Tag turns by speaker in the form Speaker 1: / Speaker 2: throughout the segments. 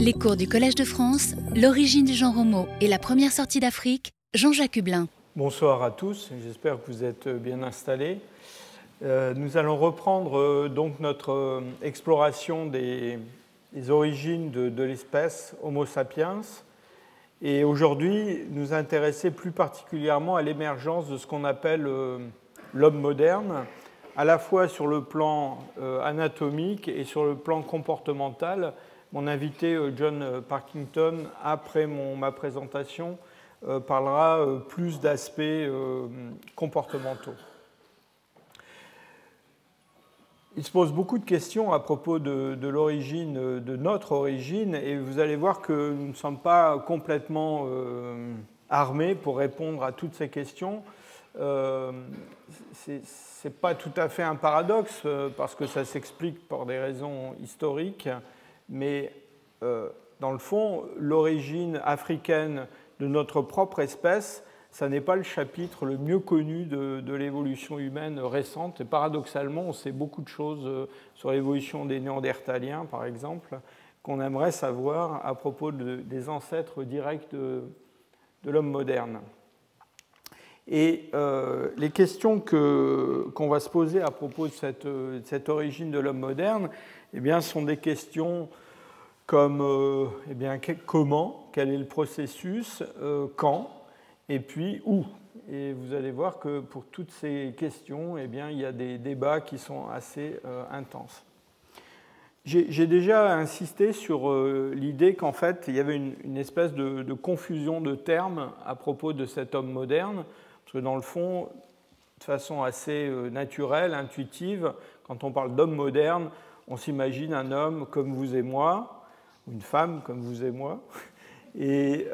Speaker 1: Les cours du Collège de France, l'origine du genre homo et la première sortie d'Afrique, Jean-Jacques Hublin.
Speaker 2: Bonsoir à tous, j'espère que vous êtes bien installés. Euh, nous allons reprendre euh, donc notre euh, exploration des, origines de, l'espèce Homo sapiens et aujourd'hui nous intéresser plus particulièrement à l'émergence de ce qu'on appelle l'homme moderne, à la fois sur le plan anatomique et sur le plan comportemental. Mon invité John Parkington, après ma présentation, parlera plus d'aspects comportementaux. Il se pose beaucoup de questions à propos de, l'origine, de notre origine, et vous allez voir que nous ne sommes pas complètement euh, armés pour répondre à toutes ces questions. Euh, Ce n'est pas tout à fait un paradoxe, euh, parce que ça s'explique pour des raisons historiques, mais dans le fond, l'origine africaine de notre propre espèce ça n'est pas le chapitre le mieux connu de, l'évolution humaine récente. Et paradoxalement, on sait beaucoup de choses euh, sur l'évolution des Néandertaliens, par exemple, qu'on aimerait savoir à propos des ancêtres directs de, l'homme moderne. Et euh, les questions qu'on va se poser à propos de cette, origine de l'homme moderne eh bien, sont des questions comme euh, eh bien, comment, quel est le processus, quand, et puis où. Et vous allez voir que pour toutes ces questions, eh bien, il y a des débats qui sont assez euh, intenses. J'ai déjà insisté sur euh, l'idée qu'en fait, il y avait une, espèce de, confusion de termes à propos de cet homme moderne, parce que dans le fond, de façon assez euh, naturelle, intuitive, quand on parle d'homme moderne, on s'imagine un homme comme vous et moi, ou une femme comme vous et moi, et,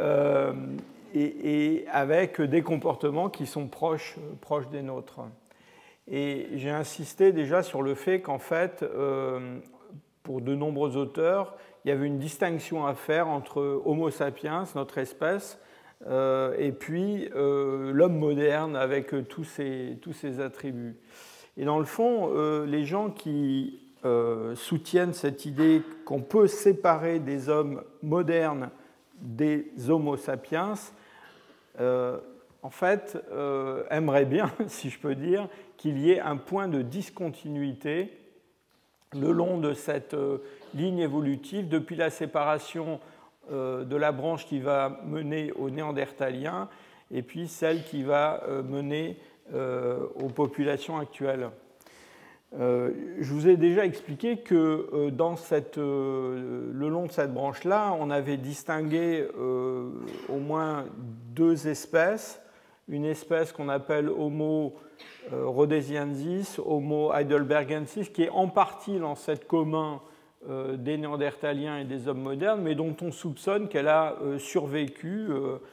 Speaker 2: et, avec des comportements qui sont proches, proches des nôtres. Et j'ai insisté déjà sur le fait qu'en fait, euh, pour de nombreux auteurs, il y avait une distinction à faire entre Homo sapiens, notre espèce, euh, et puis euh, l'homme moderne avec tous ses, tous ses attributs. Et dans le fond, les gens qui soutiennent cette idée qu'on peut séparer des hommes modernes des Homo sapiens euh, en fait, euh, aimerait bien, si je peux dire, qu'il y ait un point de discontinuité le long de cette euh, ligne évolutive depuis la séparation de la branche qui va mener aux néandertaliens et puis celle qui va mener aux populations actuelles. Je vous ai déjà expliqué que dans cette, le long de cette branche-là, on avait distingué au moins deux espèces, une espèce qu'on appelle Homo euh, rhodesiensis, Homo heidelbergensis, qui est en partie l'ancêtre commun euh, des Néandertaliens et des hommes modernes, mais dont on soupçonne qu'elle a euh, survécu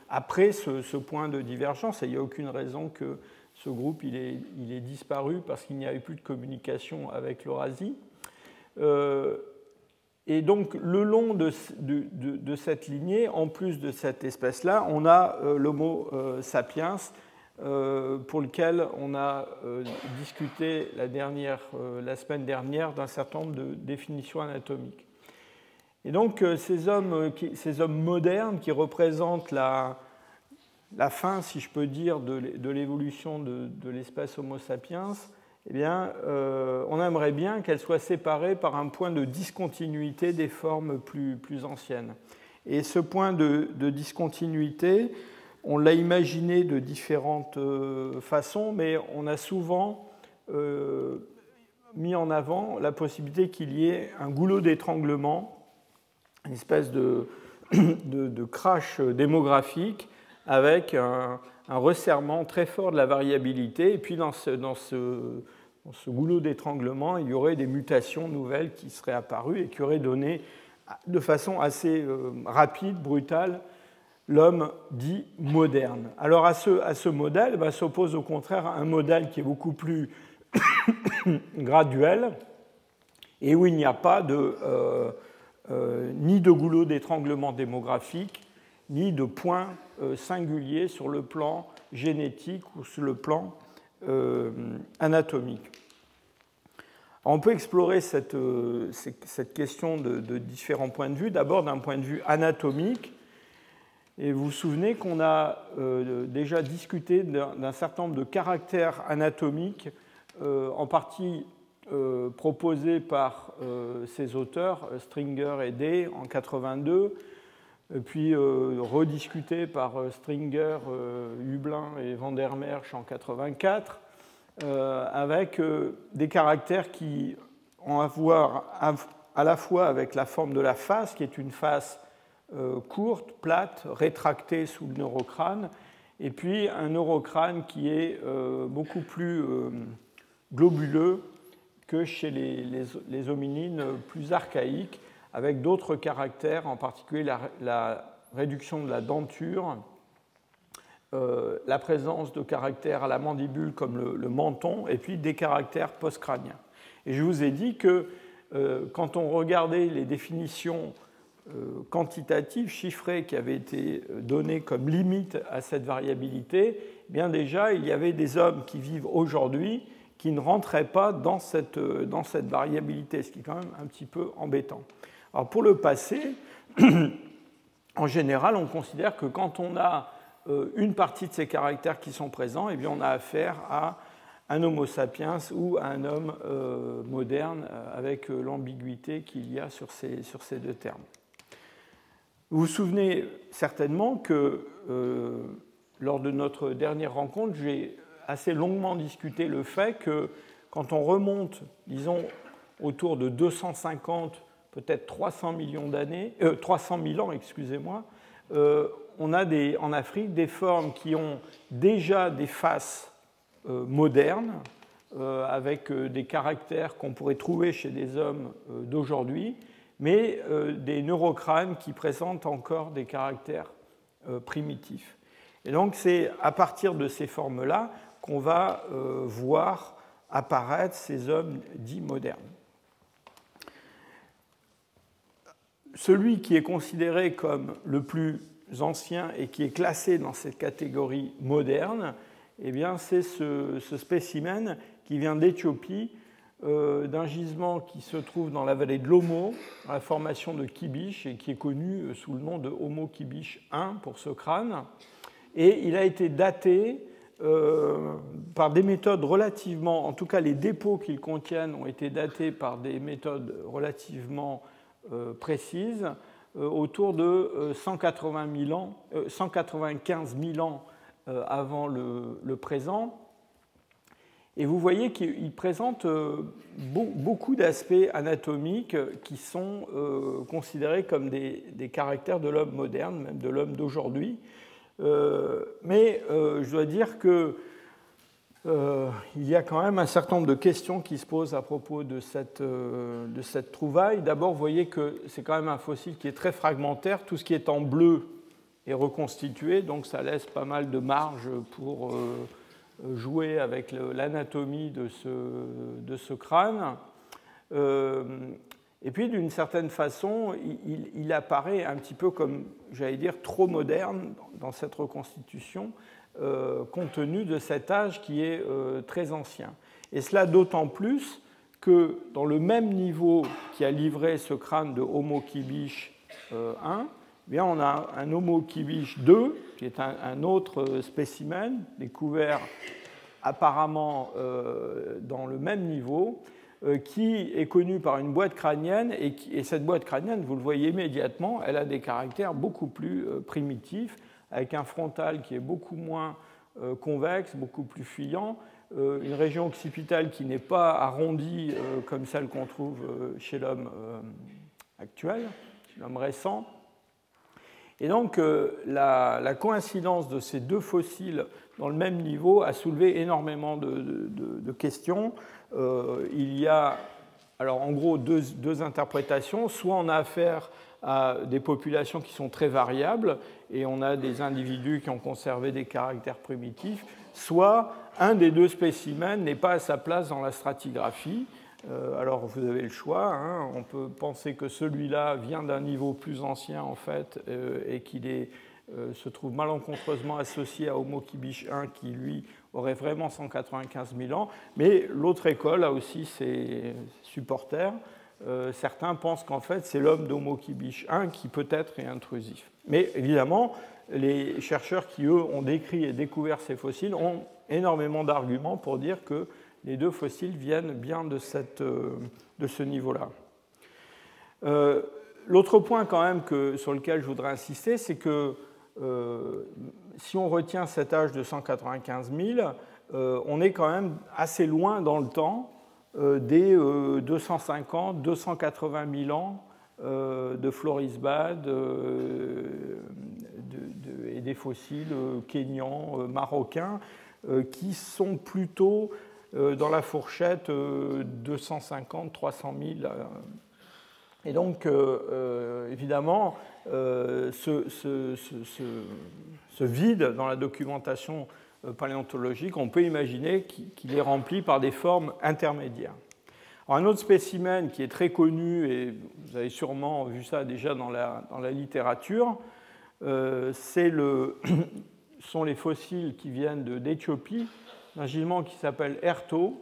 Speaker 2: après ce, point de divergence. Il n'y a aucune raison que ce groupe il est, disparu parce qu'il n'y a eu plus de communication avec l'Eurasie. Et donc, le long de, cette lignée, en plus de cette espèce-là, on a euh, l'Homo euh, sapiens, euh, pour lequel on a discuté la, semaine dernière d'un certain nombre de définitions anatomiques. Et donc, ces hommes modernes qui représentent la, la, fin, si je peux dire, de l'évolution de l'espèce Homo sapiens, eh bien, euh, on aimerait bien qu'elle soit séparée par un point de discontinuité des formes plus, anciennes. Et ce point de, discontinuité, on l'a imaginé de différentes euh, façons, mais on a souvent euh, mis en avant la possibilité qu'il y ait un goulot d'étranglement, une espèce de, de, crash démographique avec un, resserrement très fort de la variabilité. Et puis dans ce, goulot d'étranglement, il y aurait des mutations nouvelles qui seraient apparues et qui auraient donné de façon assez euh, rapide, brutale, l'homme dit moderne. Alors à ce, à ce modèle bah, s'oppose au contraire un modèle qui est beaucoup plus graduel et où il n'y a pas de, euh, euh, ni de goulot d'étranglement démographique, ni de point euh, singulier sur le plan génétique ou sur le plan euh, anatomique. On peut explorer cette, cette question de, différents points de vue. D'abord d'un point de vue anatomique. Et vous vous souvenez qu'on a déjà discuté d'un certain nombre de caractères anatomiques, en partie euh, proposé par euh, ces auteurs, euh, Stringer et Day, en 82, puis rediscuté par Stringer, Hublin et Van der Merch en 84, avec des caractères qui ont à voir à la fois avec la forme de la face, qui est une face courte, plate, rétractée sous le neurocrâne, et puis un neurocrâne qui est beaucoup plus globuleux que chez les, hominines plus archaïques, avec d'autres caractères, en particulier la, réduction de la denture, euh, la présence de caractères à la mandibule comme le, menton, et puis des caractères postcrâniens. Et je vous ai dit que euh, quand on regardait les définitions euh, quantitatives, chiffrées, qui avaient été données comme limite à cette variabilité, eh bien déjà, il y avait des hommes qui vivent aujourd'hui qui ne rentrait pas dans cette, dans cette variabilité, ce qui est quand même un petit peu embêtant. Alors pour le passé, en général, on considère que quand on a euh, une partie de ces caractères qui sont présents, eh bien on a affaire à un Homo sapiens ou à un homme euh, moderne avec l'ambiguïté qu'il y a sur ces, sur ces deux termes. Vous vous souvenez certainement que lors de notre dernière rencontre, j'ai assez longuement discuté le fait que quand on remonte, disons, autour de 250, peut-être 300 millions d'années, 300 000 ans, excusez-moi, euh, on a en Afrique des formes qui ont déjà des faces euh, modernes, euh, avec des caractères qu'on pourrait trouver chez des hommes d'aujourd'hui, mais des neurocrânes qui présentent encore des caractères primitifs. Et donc c'est à partir de ces formes-là qu'on va euh, voir apparaître ces hommes dits modernes. Celui qui est considéré comme le plus ancien et qui est classé dans cette catégorie moderne, eh c'est ce, spécimen qui vient d'Éthiopie, euh, d'un gisement qui se trouve dans la vallée de l'Omo, dans la formation de Kibish, et qui est connu sous le nom de Homo Kibish I pour ce crâne. Et il a été daté euh, par des méthodes relativement, en tout cas les dépôts qu'ils contiennent ont été datés par des méthodes relativement euh, précises, euh, autour de 180 000 ans, 195 000 ans avant le, présent. Et vous voyez qu'il présente beaucoup d'aspects anatomiques qui sont considérés comme des, des caractères de l'homme moderne, même de l'homme d'aujourd'hui. Euh, mais euh, je dois dire qu'il euh, y a quand même un certain nombre de questions qui se posent à propos de cette, de cette trouvaille. D'abord, vous voyez que c'est quand même un fossile qui est très fragmentaire. Tout ce qui est en bleu est reconstitué, donc ça laisse pas mal de marge pour jouer avec l'anatomie de ce crâne. Et puis, d'une certaine façon, il, apparaît un petit peu comme, j'allais dire, trop moderne dans cette reconstitution, euh, compte tenu de cet âge qui est euh, très ancien. Et cela d'autant plus que dans le même niveau qui a livré ce crâne de Homo kibish euh, 1, eh bien on a un Homo kibish 2, qui est un, autre spécimen découvert apparemment dans le même niveau, euh, qui est connue par une boîte crânienne, et, cette boîte crânienne, vous le voyez immédiatement, elle a des caractères beaucoup plus euh, primitifs, avec un frontal qui est beaucoup moins euh, convexe, beaucoup plus fuyant, une région occipitale qui n'est pas arrondie comme celle qu'on trouve chez l'homme actuel, chez l'homme récent. Et donc la, coïncidence de ces deux fossiles dans le même niveau a soulevé énormément de questions. Euh, il y a alors en gros deux, interprétations. Soit on a affaire à des populations qui sont très variables et on a des individus qui ont conservé des caractères primitifs, soit un des deux spécimens n'est pas à sa place dans la stratigraphie. Euh, alors vous avez le choix, hein. on peut penser que celui-là vient d'un niveau plus ancien en fait euh, et qu'il est se trouve malencontreusement associé à Homo kibish 1 qui, lui, aurait vraiment 195 000 ans. Mais l'autre école a aussi ses supporters. certains pensent qu'en fait, c'est l'homme d'Homo kibish 1 qui peut-être est intrusif. Mais évidemment, les chercheurs qui, eux, ont décrit et découvert ces fossiles ont énormément d'arguments pour dire que les deux fossiles viennent bien de, cette, euh, de ce niveau-là. Euh, l'autre point quand même que, sur lequel je voudrais insister, c'est que euh, si on retient cet âge de 195 000, on est quand même assez loin dans le temps des 250, 280 000 ans de Florisbad et des fossiles kenyans, marocains, qui sont plutôt euh, dans la fourchette 250-300 000. Euh. Et donc, euh, évidemment, ce, vide dans la documentation paléontologique, on peut imaginer qu'il est rempli par des formes intermédiaires. Un autre spécimen qui est très connu, et vous avez sûrement vu ça déjà dans la, dans la littérature, c'est le, sont les fossiles qui viennent d'Éthiopie, d'un gisement qui s'appelle Erto,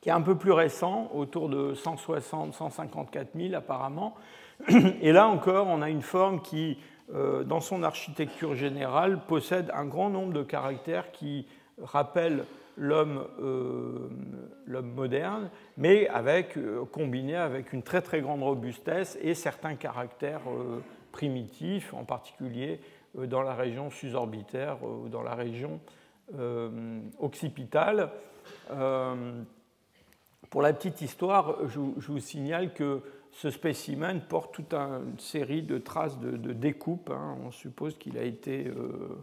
Speaker 2: qui est un peu plus récent, autour de 160-154 000 apparemment. Et là encore, on a une forme qui, euh, dans son architecture générale, possède un grand nombre de caractères qui rappellent l'homme euh, moderne, mais euh, combiné avec une très très grande robustesse et certains caractères primitifs, en particulier dans la région susorbitaire ou dans la région euh, occipitale. Euh, pour la petite histoire, je, vous signale que ce spécimen porte toute une série de traces de, découpe. Hein. On suppose qu'il a été euh,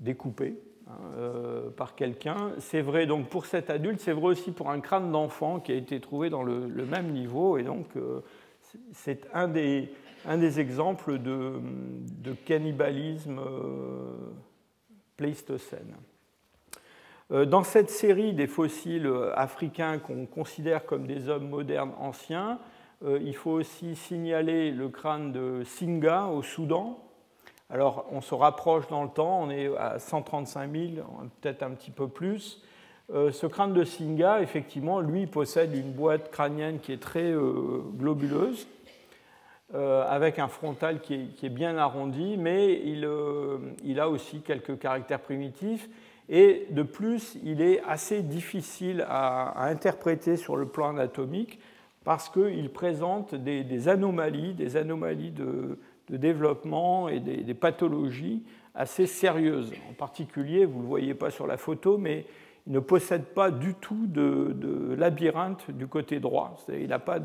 Speaker 2: découpé hein, par quelqu'un. C'est vrai donc pour cet adulte, c'est vrai aussi pour un crâne d'enfant qui a été trouvé dans le, même niveau. Et donc, c'est un des, exemples de, cannibalisme pléistocène. Euh, dans cette série des fossiles euh, africains qu'on considère comme des hommes modernes anciens, euh, il faut aussi signaler le crâne de Singa au Soudan. Alors on se rapproche dans le temps, on est à 135 000, peut-être un petit peu plus. Ce crâne de Singa, effectivement, lui possède une boîte crânienne qui est très globuleuse, avec un frontal qui est, bien arrondi, mais il a aussi quelques caractères primitifs. Et de plus, il est assez difficile à, interpréter sur le plan anatomique parce qu'il présente des, anomalies, des anomalies de, développement et des, pathologies assez sérieuses. En particulier, vous ne le voyez pas sur la photo, mais il ne possède pas du tout de, labyrinthe du côté droit. Il n'a pas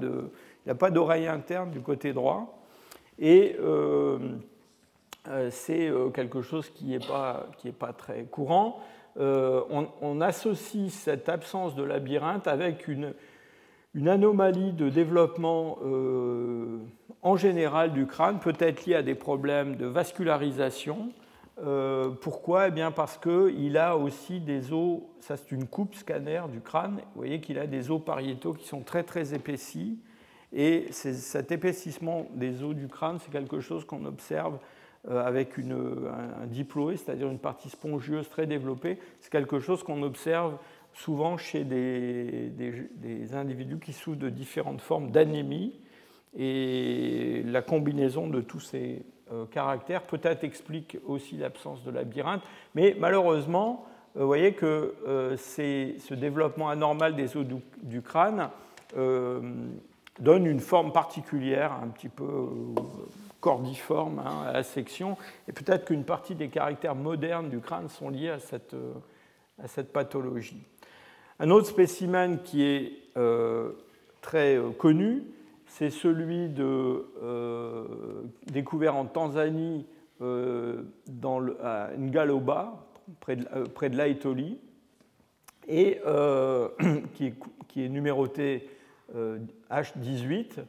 Speaker 2: d'oreille interne du côté droit. Et euh, euh, c'est euh, quelque chose qui n'est pas, pas, très courant. On, associe cette absence de labyrinthe avec une, une anomalie de développement en général du crâne, peut-être liée à des problèmes de vascularisation. pourquoi? Eh bien Parce qu'il a aussi des os, ça c'est une coupe scanner du crâne, vous voyez qu'il a des os pariétaux qui sont très très épaissis, et cet épaississement des os du crâne, c'est quelque chose qu'on observe euh, avec une, un, diploé, c'est-à-dire une partie spongieuse très développée. C'est quelque chose qu'on observe souvent chez des, individus qui souffrent de différentes formes d'anémie. Et la combinaison de tous ces euh, caractères peut-être explique aussi l'absence de labyrinthe. Mais malheureusement, euh, vous voyez que ce développement anormal des os du, crâne donne une forme particulière, un petit peu cordiforme hein, à la section, et peut-être qu'une partie des caractères modernes du crâne sont liés euh, à cette pathologie. Un autre spécimen qui est euh, très euh, connu, c'est celui de, découvert en Tanzanie à Ngaloba, près de, près de l'Aetoli, et qui, est, numéroté H18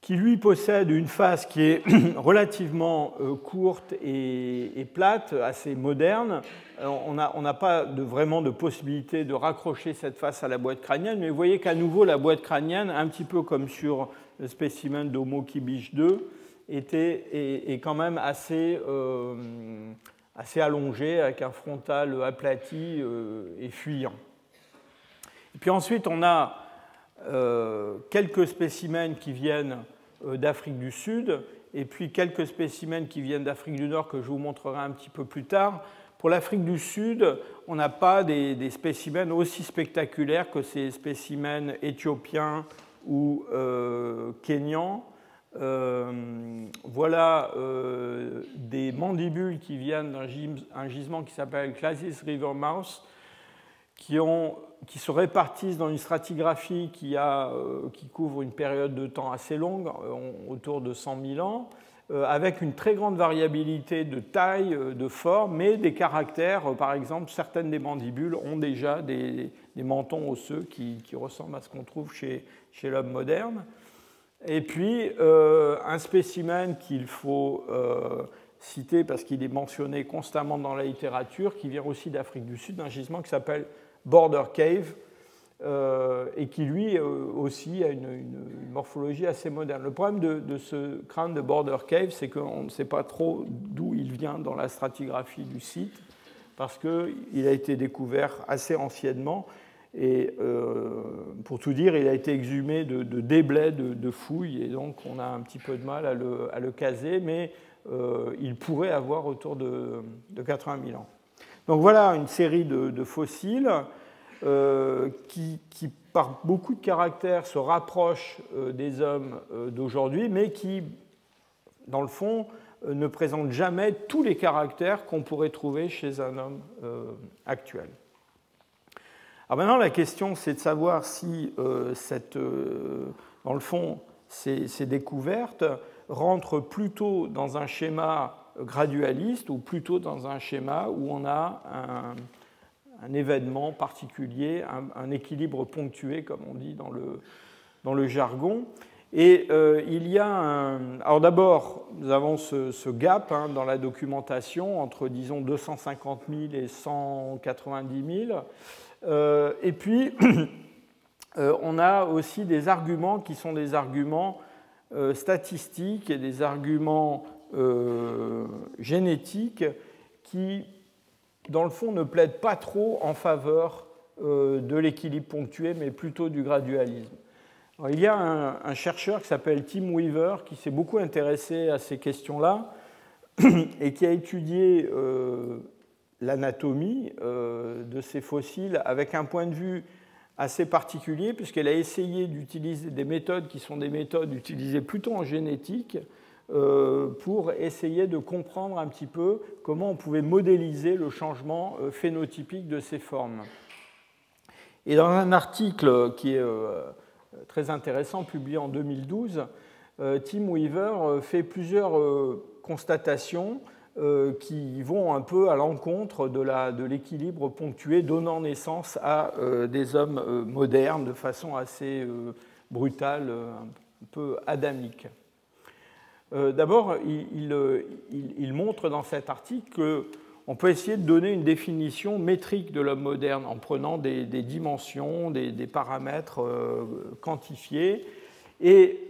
Speaker 2: qui lui possède une face qui est relativement euh, courte et, plate, assez moderne. On n'a pas vraiment de possibilité de raccrocher cette face à la boîte crânienne, mais vous voyez qu'à nouveau la boîte crânienne, un petit peu comme sur le spécimen d'Homo kibich 2, était, est, quand même assez, assez allongé, avec un frontal aplati et fuyant. Et puis ensuite, on a quelques spécimens qui viennent d'Afrique du Sud, et puis quelques spécimens qui viennent d'Afrique du Nord que je vous montrerai un petit peu plus tard. Pour l'Afrique du Sud, on n'a pas des, spécimens aussi spectaculaires que ces spécimens éthiopiens ou euh, kenyans. Euh, voilà euh, des mandibules qui viennent d'un gisement qui s'appelle Clasis River Mouse, qui, ont, qui, se répartissent dans une stratigraphie qui, a, qui, couvre une période de temps assez longue, autour de 100 000 ans. Euh, avec une très grande variabilité de taille, euh, de forme, mais des caractères. Euh, par exemple, certaines des mandibules ont déjà des, mentons osseux qui, ressemblent à ce qu'on trouve chez, chez l'homme moderne. Et puis, un spécimen qu'il faut citer parce qu'il est mentionné constamment dans la littérature, qui vient aussi d'Afrique du Sud, un gisement qui s'appelle Border Cave, euh, et qui lui euh, aussi a une, morphologie assez moderne. Le problème de, ce crâne de Border Cave, c'est qu'on ne sait pas trop d'où il vient dans la stratigraphie du site, parce qu'il a été découvert assez anciennement. Et euh, pour tout dire, il a été exhumé de, déblais de, fouilles, et donc on a un petit peu de mal à le, caser, mais il pourrait avoir autour de, 80 000 ans. Donc voilà une série de, fossiles. Euh, qui, par beaucoup de caractères, se rapprochent euh, des hommes euh, d'aujourd'hui, mais qui, dans le fond, ne présentent jamais tous les caractères qu'on pourrait trouver chez un homme actuel. Alors maintenant, la question, c'est de savoir si, cette, dans le fond, ces, ces, découvertes rentrent plutôt dans un schéma gradualiste ou plutôt dans un schéma où on a un, un événement particulier, un, équilibre ponctué, comme on dit dans le, dans le jargon. Et euh, il y a un. Alors d'abord, nous avons ce, gap hein, dans la documentation entre, disons, 250 000 et 190 000. Euh, et puis, euh, on a aussi des arguments qui sont des arguments statistiques et des arguments génétiques qui dans le fond, ne plaide pas trop en faveur euh, de l'équilibre ponctué, mais plutôt du gradualisme. il y a un, chercheur qui s'appelle Tim Weaver qui s'est beaucoup intéressé à ces questions-là et qui a étudié euh, l'anatomie euh, de ces fossiles avec un point de vue assez particulier, puisqu'elle a essayé d'utiliser des méthodes qui sont des méthodes utilisées plutôt en génétique, pour essayer de comprendre un petit peu comment on pouvait modéliser le changement euh, phénotypique de ces formes. Et dans un article qui est euh, très intéressant, publié en 2012, Tim Weaver fait plusieurs constatations qui vont un peu à l'encontre de l'équilibre ponctué donnant naissance à des hommes modernes de façon assez brutale, un peu adamique. Euh, d'abord, euh, il, montre dans cet article qu'on peut essayer de donner une définition métrique de l'homme moderne en prenant des, dimensions, des, paramètres euh, quantifiés, et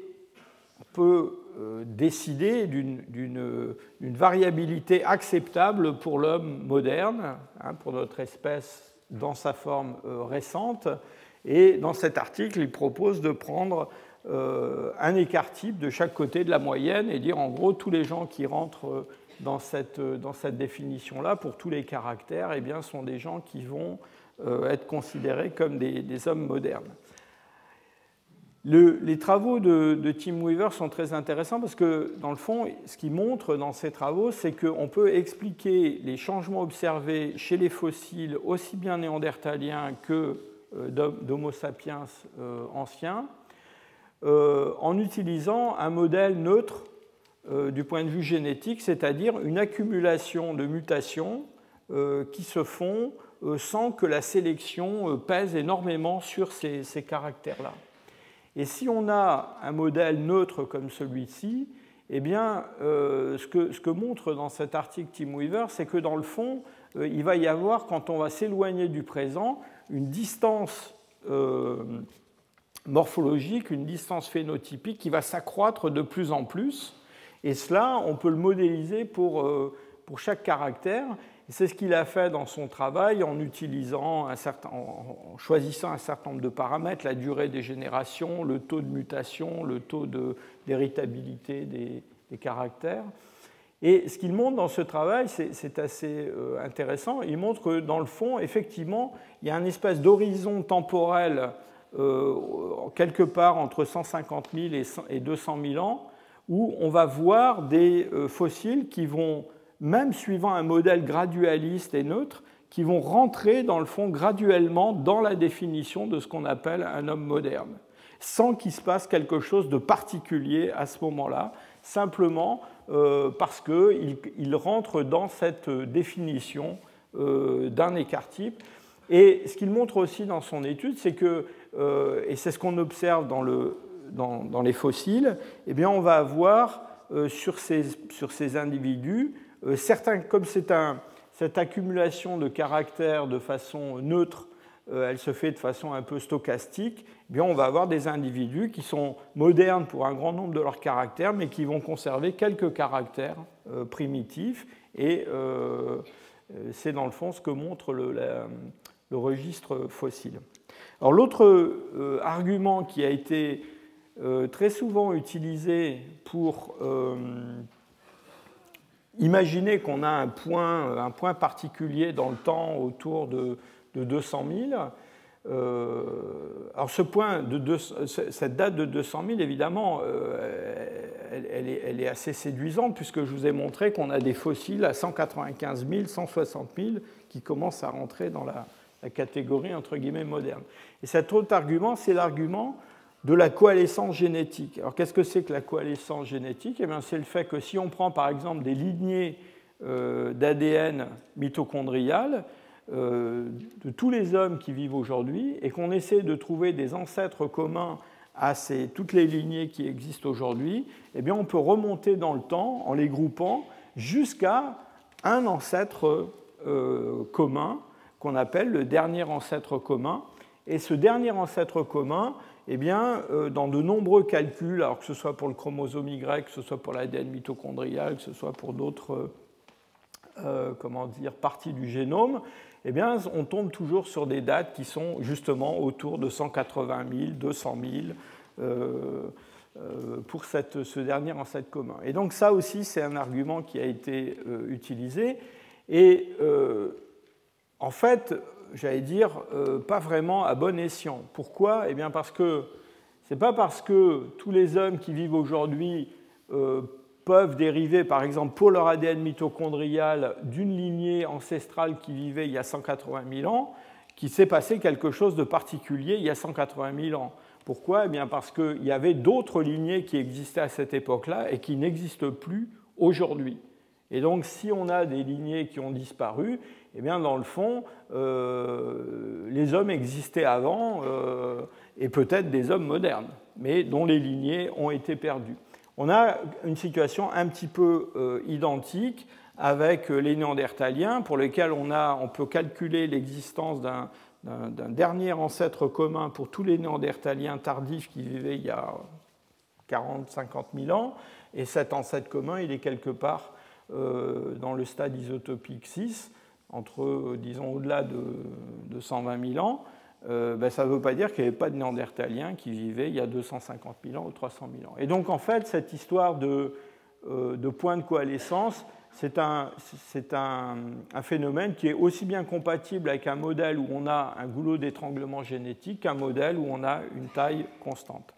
Speaker 2: on peut décider d'une variabilité acceptable pour l'homme moderne, hein, pour notre espèce dans sa forme récente. Et dans cet article, il propose de prendre un écart type de chaque côté de la moyenne et dire en gros tous les gens qui rentrent euh, dans cette, euh, dans cette définition-là, pour tous les caractères, eh bien, sont des gens qui vont être considérés comme des, hommes modernes. les travaux de, Tim Weaver sont très intéressants parce que, dans le fond, ce qu'il montre dans ces travaux, c'est qu'on peut expliquer les changements observés chez les fossiles, aussi bien néandertaliens que d'Homo sapiens anciens, euh, en utilisant un modèle neutre euh, du point de vue génétique, c'est-à-dire une accumulation de mutations euh, qui se font sans que la sélection pèse énormément sur ces, caractères-là. Et si on a un modèle neutre comme celui-ci, eh bien, ce, que, ce, que, montre dans cet article Tim Weaver, c'est que dans le fond, il va y avoir, quand on va s'éloigner du présent, une distance morphologique, une distance phénotypique qui va s'accroître de plus en plus. Et cela, on peut le modéliser pour, pour chaque caractère. C'est ce qu'il a fait dans son travail en utilisant un certain, en choisissant un certain nombre de paramètres, la durée des générations, le taux de mutation, le taux d'héritabilité des, des, caractères. Et ce qu'il montre dans ce travail, c'est assez euh, intéressant. Il montre que dans le fond, effectivement, il y a un espèce d'horizon temporel euh, quelque part entre 150 000 et 200 000 ans, où on va voir des euh, fossiles qui vont même suivant un modèle gradualiste et neutre, qui vont rentrer dans le fond graduellement dans la définition de ce qu'on appelle un homme moderne, sans qu'il se passe quelque chose de particulier à ce moment-là, simplement euh, parce qu'il rentre dans cette définition euh, d'un écart-type. Et ce qu'il montre aussi dans son étude, c'est que, euh, et c'est ce qu'on observe dans, le, dans, dans, les fossiles, eh bien on va avoir sur ces, sur ces individus euh, certains, comme c'est un, cette accumulation de caractères de façon neutre, euh, elle se fait de façon un peu stochastique, eh bien on va avoir des individus qui sont modernes pour un grand nombre de leurs caractères, mais qui vont conserver quelques caractères euh, primitifs. Et c'est dans le fond ce que montre le, le registre fossile. Alors l'autre argument qui a été très souvent utilisé pour Imaginez qu'on a un point, un point, particulier dans le temps autour de, 200 000. Euh, alors ce point de cette date de 200 000, évidemment, euh, elle, est, assez séduisante puisque je vous ai montré qu'on a des fossiles à 195 000, 160 000 qui commencent à rentrer dans la, la catégorie entre guillemets moderne. Et cet autre argument, c'est l'argument de la coalescence génétique. Alors qu'est-ce que c'est que la coalescence génétique? Eh C'est le fait que si on prend par exemple des lignées euh, d'ADN mitochondrial euh, de tous les hommes qui vivent aujourd'hui et qu'on essaie de trouver des ancêtres communs à ces, toutes les lignées qui existent aujourd'hui, eh on peut remonter dans le temps en les groupant jusqu'à un ancêtre euh, commun qu'on appelle le dernier ancêtre commun. Et ce dernier ancêtre commun, eh bien, euh, dans de nombreux calculs, alors que ce soit pour le chromosome Y, que ce soit pour l'ADN mitochondrial, que ce soit pour d'autres euh, euh, parties du génome, eh bien, on tombe toujours sur des dates qui sont justement autour de 180 000, 200 000 pour cette, ce dernier ancêtre commun. Et donc ça aussi, c'est un argument qui a été utilisé. Et en fait, j'allais dire, euh, pas vraiment à bon escient. Pourquoi? Eh bien parce que ce n'est pas parce que tous les hommes qui vivent aujourd'hui euh, peuvent dériver, par exemple, pour leur ADN mitochondrial, d'une lignée ancestrale qui vivait il y a 180 000 ans, qu'il s'est passé quelque chose de particulier il y a 180 000 ans. Pourquoi? Eh bien parce qu'il y avait d'autres lignées qui existaient à cette époque-là et qui n'existent plus aujourd'hui. Et donc, si on a des lignées qui ont disparu, eh bien, dans le fond, euh, les hommes existaient avant euh, et peut-être des hommes modernes, mais dont les lignées ont été perdues. On a une situation un petit peu euh, identique avec les néandertaliens, pour lesquels on, a, on peut calculer l'existence d'un, dernier ancêtre commun pour tous les néandertaliens tardifs qui vivaient il y a 40-50 000 ans, et cet ancêtre commun, il est quelque part dans le stade isotopique 6, entre, disons, au-delà de, 120 000 ans, euh, ben, ça ne veut pas dire qu'il n'y avait pas de Néandertaliens qui vivaient il y a 250 000 ans ou 300 000 ans. Et donc, en fait, cette histoire de, euh, de point de coalescence, c'est un, phénomène qui est aussi bien compatible avec un modèle où on a un goulot d'étranglement génétique qu'un modèle où on a une taille constante.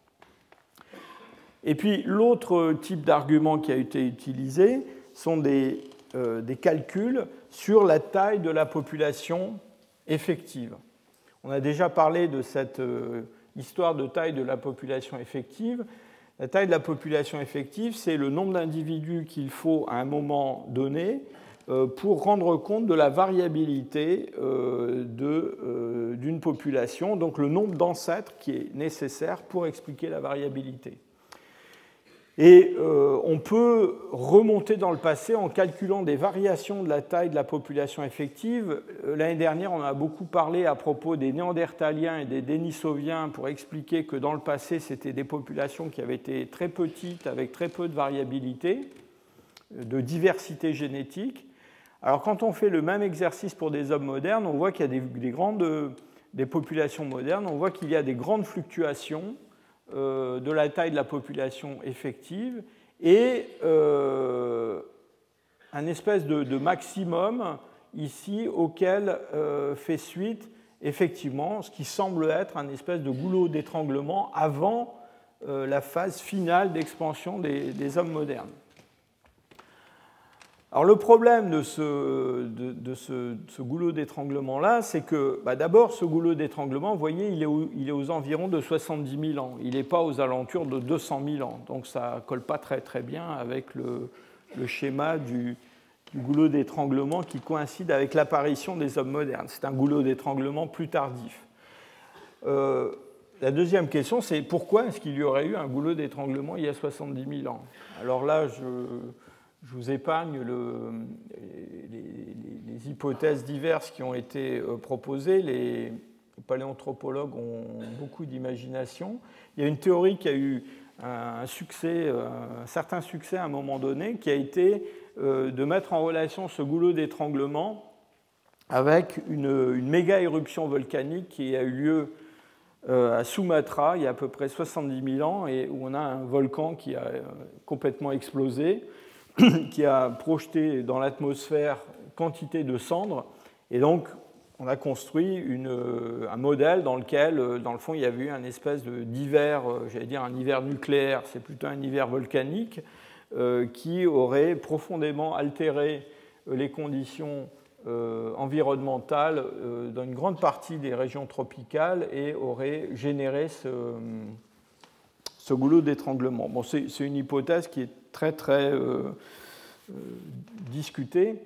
Speaker 2: Et puis l'autre type d'argument qui a été utilisé sont des, euh, des calculs sur la taille de la population effective. On a déjà parlé de cette euh, histoire de taille de la population effective. La taille de la population effective, c'est le nombre d'individus qu'il faut à un moment donné euh, pour rendre compte de la variabilité d'une population, donc le nombre d'ancêtres qui est nécessaire pour expliquer la variabilité. Et euh, on peut remonter dans le passé en calculant des variations de la taille de la population effective. Euh, l'année dernière, on a beaucoup parlé à propos des Néandertaliens et des Denisoviens pour expliquer que dans le passé, c'était des populations qui avaient été très petites, avec très peu de variabilité, de diversité génétique. Alors quand on fait le même exercice pour des hommes modernes, on voit qu'il y a des, grandes des populations modernes, on voit qu'il y a des grandes fluctuations euh, de la taille de la population effective et euh, un espèce de, maximum ici auquel euh, fait suite effectivement ce qui semble être un espèce de goulot d'étranglement avant la phase finale d'expansion des hommes modernes. Alors le problème de ce, goulot d'étranglement-là, c'est que bah, d'abord, ce goulot d'étranglement, vous voyez, il est, aux environs de 70 000 ans. Il n'est pas aux alentours de 200 000 ans. Donc ça ne colle pas très très bien avec le, le schéma du, goulot d'étranglement qui coïncide avec l'apparition des hommes modernes. C'est un goulot d'étranglement plus tardif. Euh, la deuxième question, c'est pourquoi est-ce qu'il y aurait eu un goulot d'étranglement il y a 70 000 ans? Alors là, je je vous épargne les, hypothèses diverses qui ont été euh, proposées. Les, paléanthropologues ont beaucoup d'imagination. Il y a une théorie qui a eu un, euh, certain succès à un moment donné, qui a été euh, de mettre en relation ce goulot d'étranglement avec une, une, méga éruption volcanique qui a eu lieu à Sumatra il y a à peu près 70 000 ans et où on a un volcan qui a complètement explosé qui a projeté dans l'atmosphère quantité de cendres. Et donc, on a construit une, un modèle dans lequel, dans le fond, il y avait eu un espèce d'hiver, j'allais dire un hiver nucléaire, c'est plutôt un hiver volcanique, euh, qui aurait profondément altéré les conditions euh, environnementales euh, dans une grande partie des régions tropicales et aurait généré ce, ce goulot d'étranglement. Bon, c'est une hypothèse qui est très très euh, euh, discuté.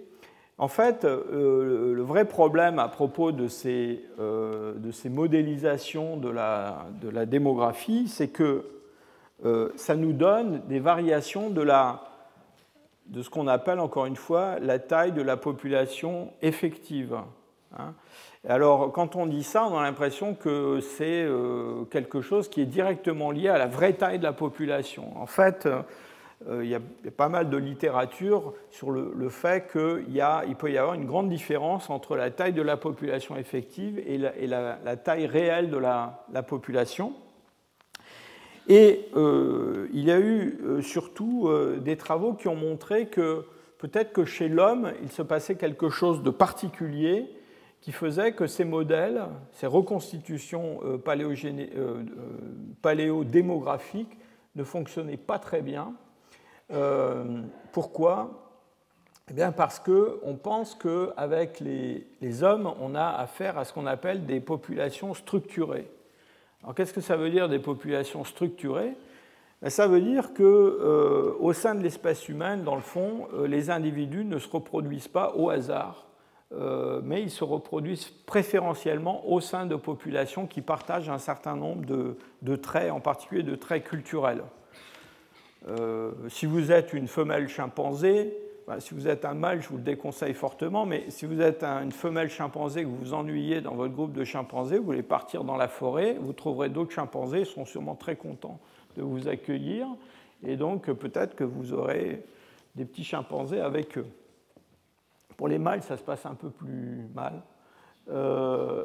Speaker 2: En fait, euh, le vrai problème à propos de ces, de ces modélisations de la, de la démographie, c'est que ça nous donne des variations de, la, de ce qu'on appelle encore une fois la taille de la population effective. Hein. Alors, quand on dit ça, on a l'impression que c'est quelque chose qui est directement lié à la vraie taille de la population. En fait, il y, a, pas mal de littérature sur le, fait qu'il il peut y avoir une grande différence entre la taille de la population effective et la, taille réelle de la, population. Et euh, il y a eu euh, surtout des travaux qui ont montré que peut-être que chez l'homme, il se passait quelque chose de particulier qui faisait que ces modèles, ces reconstitutions paléodémographiques ne fonctionnaient pas très bien euh, pourquoi? Eh bien parce qu'on pense qu'avec les, les hommes, on a affaire à ce qu'on appelle des populations structurées. Alors qu'est-ce que ça veut dire des populations structurées? Ben, Ça veut dire qu'au euh, sein de l'espèce humaine, dans le fond, euh, les individus ne se reproduisent pas au hasard, mais ils se reproduisent préférentiellement au sein de populations qui partagent un certain nombre de traits, en particulier de traits culturels. Euh, si vous êtes une femelle chimpanzé, si vous êtes un mâle, je vous le déconseille fortement, mais si vous êtes une femelle chimpanzé que vous vous ennuyez dans votre groupe de chimpanzés, vous voulez partir dans la forêt, vous trouverez d'autres chimpanzés, ils seront sûrement très contents de vous accueillir, et donc peut-être que vous aurez des petits chimpanzés avec eux. Pour les mâles, ça se passe un peu plus mal. Euh,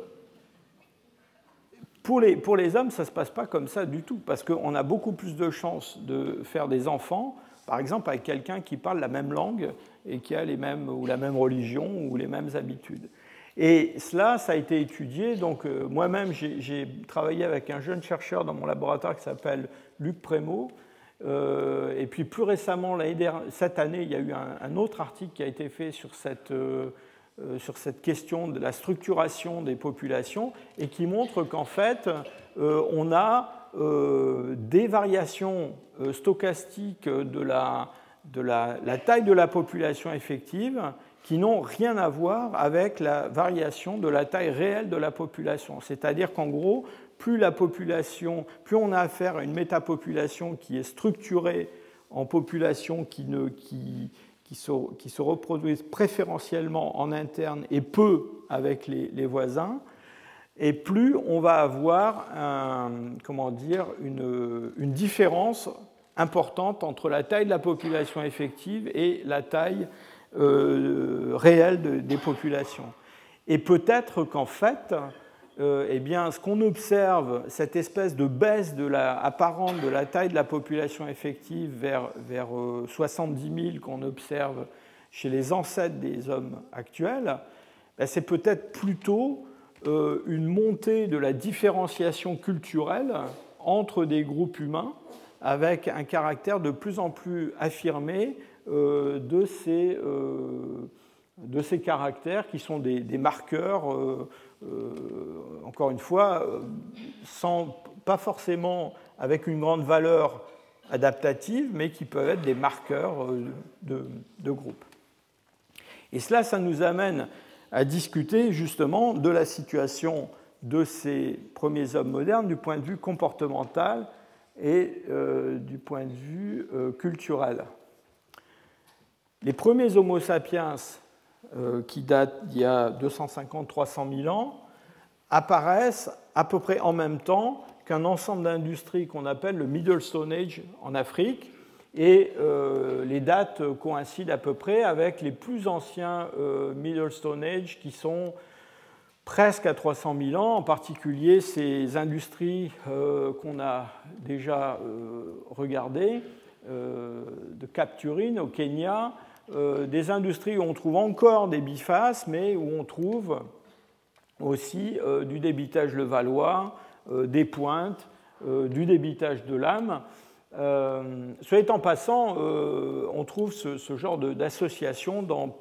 Speaker 2: pour les, pour les, hommes, ça ne se passe pas comme ça du tout, parce qu'on a beaucoup plus de chances de faire des enfants, par exemple avec quelqu'un qui parle la même langue et qui a les mêmes, ou la même religion ou les mêmes habitudes. Et cela, ça a été étudié. Donc, euh, moi-même, j'ai travaillé avec un jeune chercheur dans mon laboratoire qui s'appelle Luc Prémot. Euh, et puis, plus récemment, cette année, il y a eu un, autre article qui a été fait sur cette. Euh, sur cette question de la structuration des populations et qui montre qu'en fait, euh, on a euh, des variations stochastiques de, la, de la, taille de la population effective qui n'ont rien à voir avec la variation de la taille réelle de la population. C'est-à-dire qu'en gros, plus la population, plus on a affaire à une métapopulation qui est structurée en populations qui, ne, qui, qui, se, reproduisent préférentiellement en interne et peu avec les, voisins, et plus on va avoir comment dire, une, différence importante entre la taille de la population effective et la taille euh, réelle de, des populations. Et peut-être qu'en fait, euh, eh bien, ce qu'on observe, cette espèce de baisse de la, apparente de la taille de la population effective vers, vers 70 euh, 000 qu'on observe chez les ancêtres des hommes actuels, ben, c'est peut-être plutôt euh, une montée de la différenciation culturelle entre des groupes humains avec un caractère de plus en plus affirmé de ces, de, ces, caractères qui sont des, marqueurs encore une fois, euh, sans, pas forcément avec une grande valeur adaptative, mais qui peuvent être des marqueurs euh, de, de groupe. Et cela, ça nous amène à discuter justement de la situation de ces premiers hommes modernes du point de vue comportemental et euh, du point de vue culturel. Les premiers Homo sapiens qui datent d'il y a 250-300 000 ans, apparaissent à peu près en même temps qu'un ensemble d'industries qu'on appelle le Middle Stone Age en Afrique. Et euh, les dates coïncident à peu près avec les plus anciens euh, Middle Stone Age qui sont presque à 300 000 ans, en particulier ces industries euh, qu'on a déjà regardées, de capturine au Kenya, des industries où on trouve encore des bifaces, mais où on trouve aussi euh, du débitage levallois, euh, des pointes, du débitage de lame. Cela étant passant, on trouve ce, genre d'association dans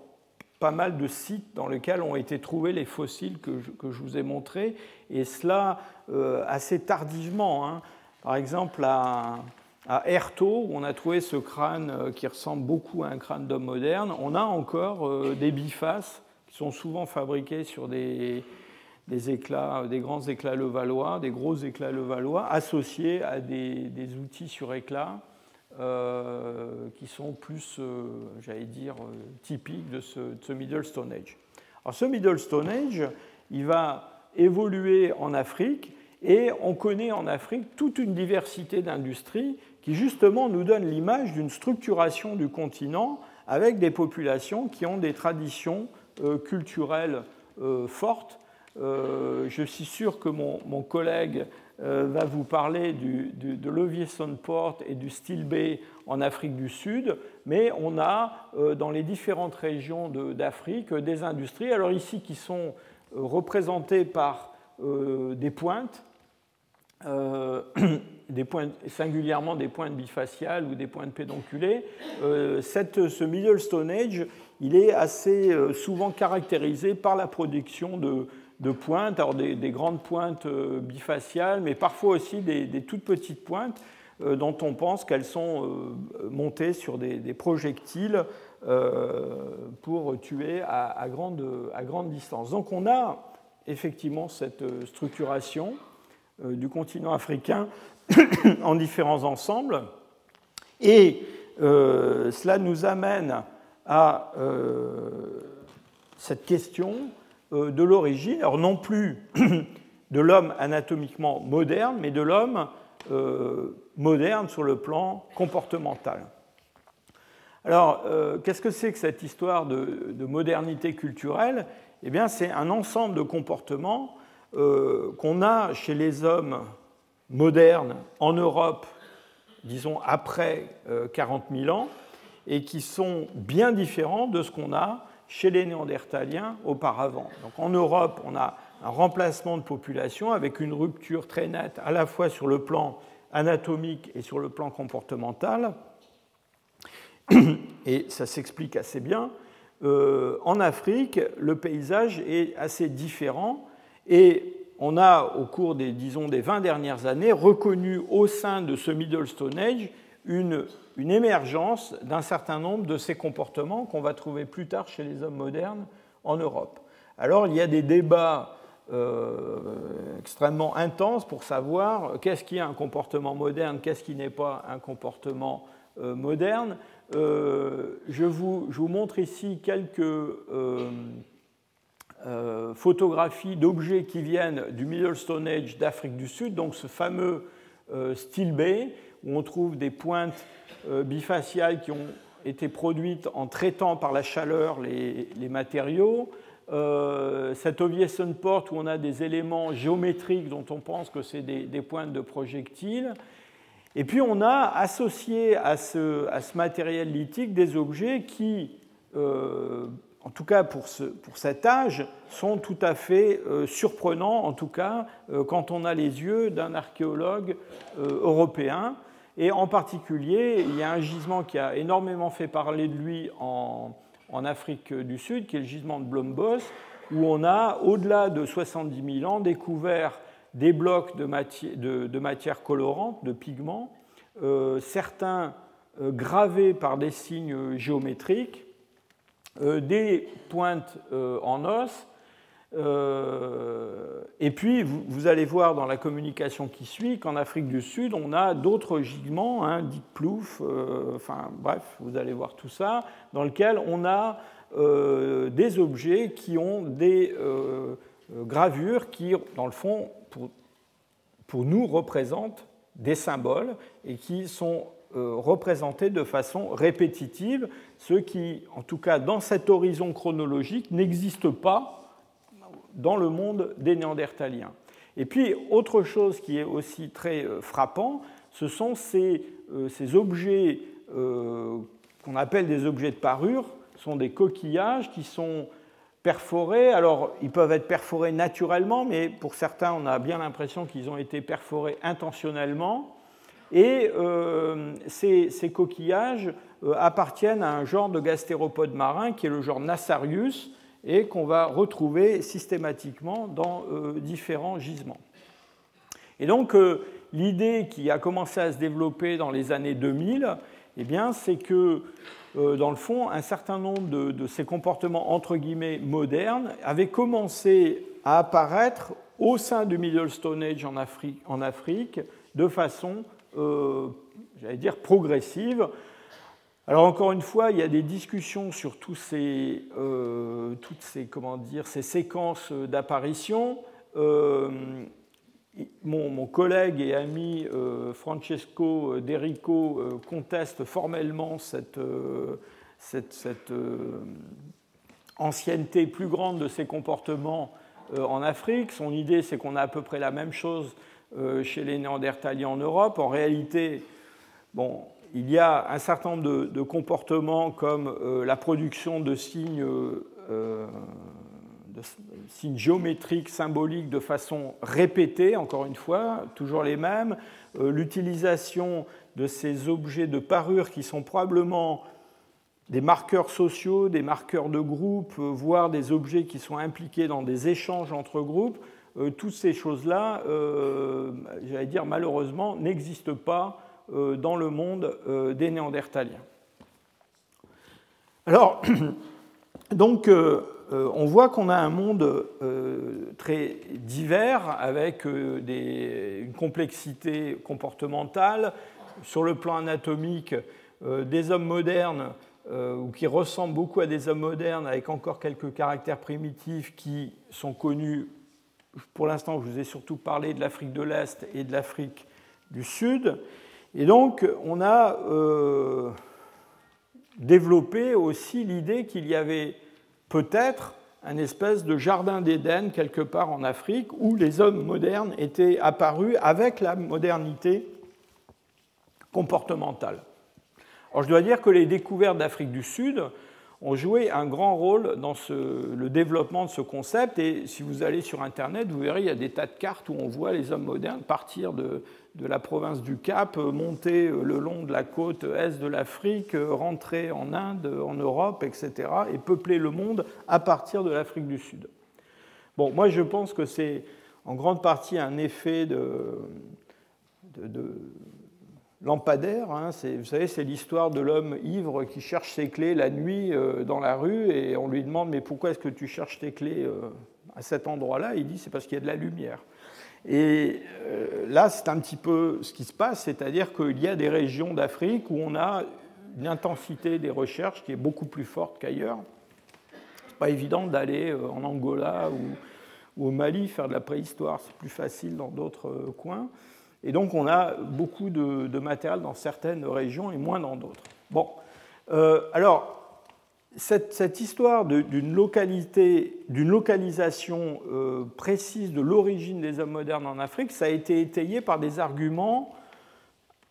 Speaker 2: pas mal de sites dans lesquels ont été trouvés les fossiles que je, que je vous ai montrés, et cela assez tardivement. Hein. Par exemple, à, à où on a trouvé ce crâne euh, qui ressemble beaucoup à un crâne d'homme moderne, on a encore euh, des bifaces qui sont souvent fabriqués sur des, des éclats, des grands éclats levallois, des gros éclats levallois, associés à des, outils sur éclat euh, qui sont plus, euh, j'allais dire, euh, typiques de ce, Middle Stone Age. Alors ce Middle Stone Age, il va évoluer en Afrique et on connaît en Afrique toute une diversité d'industries qui justement nous donne l'image d'une structuration du continent avec des populations qui ont des traditions culturelles fortes. Euh, je suis sûr que mon, mon collègue euh, va vous parler du, de Leviathan Port et du Steel Bay en Afrique du Sud, mais on a euh, dans les différentes régions d'Afrique des industries, alors ici qui sont représentées par des pointes, des pointes, singulièrement des pointes bifaciales ou des pointes pédonculées, cette, ce Middle Stone Age, il est assez souvent caractérisé par la production de, de pointes, alors des, des, grandes pointes euh, bifaciales, mais parfois aussi des, toutes petites pointes euh, dont on pense qu'elles sont euh, montées sur des, projectiles pour tuer grande, à grande distance. Donc on a effectivement cette structuration du continent africain en différents ensembles. Et cela nous amène à cette question de l'origine, alors non plus de l'homme anatomiquement moderne, mais de l'homme euh, moderne sur le plan comportemental. Alors, euh, qu'est-ce que c'est que cette histoire de, de modernité culturelle? Eh bien, c'est un ensemble de comportements euh, qu'on a chez les hommes modernes en Europe, disons après euh, 40 000 ans, et qui sont bien différents de ce qu'on a chez les Néandertaliens auparavant. Donc en Europe, on a un remplacement de population avec une rupture très nette à la fois sur le plan anatomique et sur le plan comportemental. Et ça s'explique assez bien. Euh, en Afrique, le paysage est assez différent et on a, au cours des, disons, des 20 dernières années, reconnu au sein de ce Middle Stone Age une, émergence d'un certain nombre de ces comportements qu'on va trouver plus tard chez les hommes modernes en Europe. Alors il y a des débats euh, extrêmement intenses pour savoir qu'est-ce qui est un comportement moderne, qu'est-ce qui n'est pas un comportement moderne. Je vous, je, vous, montre ici quelques photographies d'objets qui viennent du Middle Stone Age d'Afrique du Sud, donc ce fameux style B, où on trouve des pointes bifaciales qui ont été produites en traitant par la chaleur les, matériaux. Euh, cet Ovieson Port où on a des éléments géométriques dont on pense que c'est des, pointes de projectiles. Et puis on a associé à ce, matériel lithique des objets qui, euh, en tout cas pour, ce, pour, cet âge, sont tout à fait euh, surprenants, en tout cas quand on a les yeux d'un archéologue européen. Et en particulier, il y a un gisement qui a énormément fait parler de lui en, Afrique du Sud, qui est le gisement de Blombos, où on a, au-delà de 70 000 ans, découvert des blocs de, matière, de, matière colorante, de pigments, euh, certains euh, gravés par des signes géométriques, euh, des pointes en os, euh, et puis, vous, allez voir dans la communication qui suit qu'en Afrique du Sud, on a d'autres gisements, hein, dit plouf, euh, enfin bref, vous allez voir tout ça, dans lequel on a euh, des objets qui ont des gravures qui, dans le fond, pour, pour, nous, représentent des symboles et qui sont représentés de façon répétitive, ce qui, en tout cas dans cet horizon chronologique, n'existe pas dans le monde des Néandertaliens. Et puis, autre chose qui est aussi très euh, frappant, ce sont ces, euh, objets euh, qu'on appelle des objets de parure, sont des coquillages qui sont perforés. Alors, ils peuvent être perforés naturellement, mais pour certains, on a bien l'impression qu'ils ont été perforés intentionnellement. Et ces, ces, coquillages appartiennent à un genre de gastéropodes marins qui est le genre Nassarius, et qu'on va retrouver systématiquement dans euh, différents gisements. Et donc euh, l'idée qui a commencé à se développer dans les années 2000, eh c'est que euh, dans le fond, un certain nombre de, ces comportements entre guillemets modernes avaient commencé à apparaître au sein du Middle Stone Age en Afrique de façon, j'allais dire, progressive. Alors encore une fois, il y a des discussions sur tous ces, euh, toutes ces, comment dire, ces séquences d'apparition. Euh, mon, collègue et ami euh, Francesco Derico conteste formellement cette, cette, cette ancienneté plus grande de ces comportements en Afrique. Son idée, c'est qu'on a à peu près la même chose chez les Néandertaliens en Europe. En réalité, bon, il y a un certain nombre de, comportements comme euh, la production de signes, euh, signes, géométriques, symboliques de façon répétée, encore une fois, toujours les mêmes, euh, l'utilisation de ces objets de parure qui sont probablement des marqueurs sociaux, des marqueurs de groupe, voire des objets qui sont impliqués dans des échanges entre groupes, toutes ces choses-là, j'allais dire malheureusement, n'existent pas euh, dans le monde euh, des Néandertaliens. Alors, donc, euh, on voit qu'on a un monde très divers avec une complexité comportementale. Sur le plan anatomique, des hommes modernes ou qui ressemblent beaucoup à des hommes modernes avec encore quelques caractères primitifs qui sont connus. Pour l'instant, je vous ai surtout parlé de l'Afrique de l'Est et de l'Afrique du Sud. Et donc, on a euh, développé aussi l'idée qu'il y avait peut-être un espèce de jardin d'Éden quelque part en Afrique où les hommes modernes étaient apparus avec la modernité comportementale. Alors je dois dire que les découvertes d'Afrique du Sud ont joué un grand rôle dans le développement de ce concept. Et si vous allez sur Internet, vous verrez, il y a des tas de cartes où on voit les hommes modernes partir de, la province du Cap, monter le long de la côte est de l'Afrique, rentrer en Inde, en Europe, etc., et peupler le monde à partir de l'Afrique du Sud. Bon, moi je pense que c'est en grande partie un effet de, lampadaire. Hein. Vous savez, c'est l'histoire de l'homme ivre qui cherche ses clés la nuit euh, dans la rue et on lui demande mais pourquoi est-ce que tu cherches tes clés euh, à cet endroit-là? Il dit c'est parce qu'il y a de la lumière. Et là, c'est un petit peu ce qui se passe, c'est-à-dire qu'il y a des régions d'Afrique où on a une intensité des recherches qui est beaucoup plus forte qu'ailleurs. Ce n'est pas évident d'aller en Angola ou, au Mali faire de la préhistoire, c'est plus facile dans d'autres coins. Et donc on a beaucoup de, matériel dans certaines régions et moins dans d'autres. Bon, alors cette, histoire d'une localisation euh, précise de l'origine des hommes modernes en Afrique, ça a été étayé par des arguments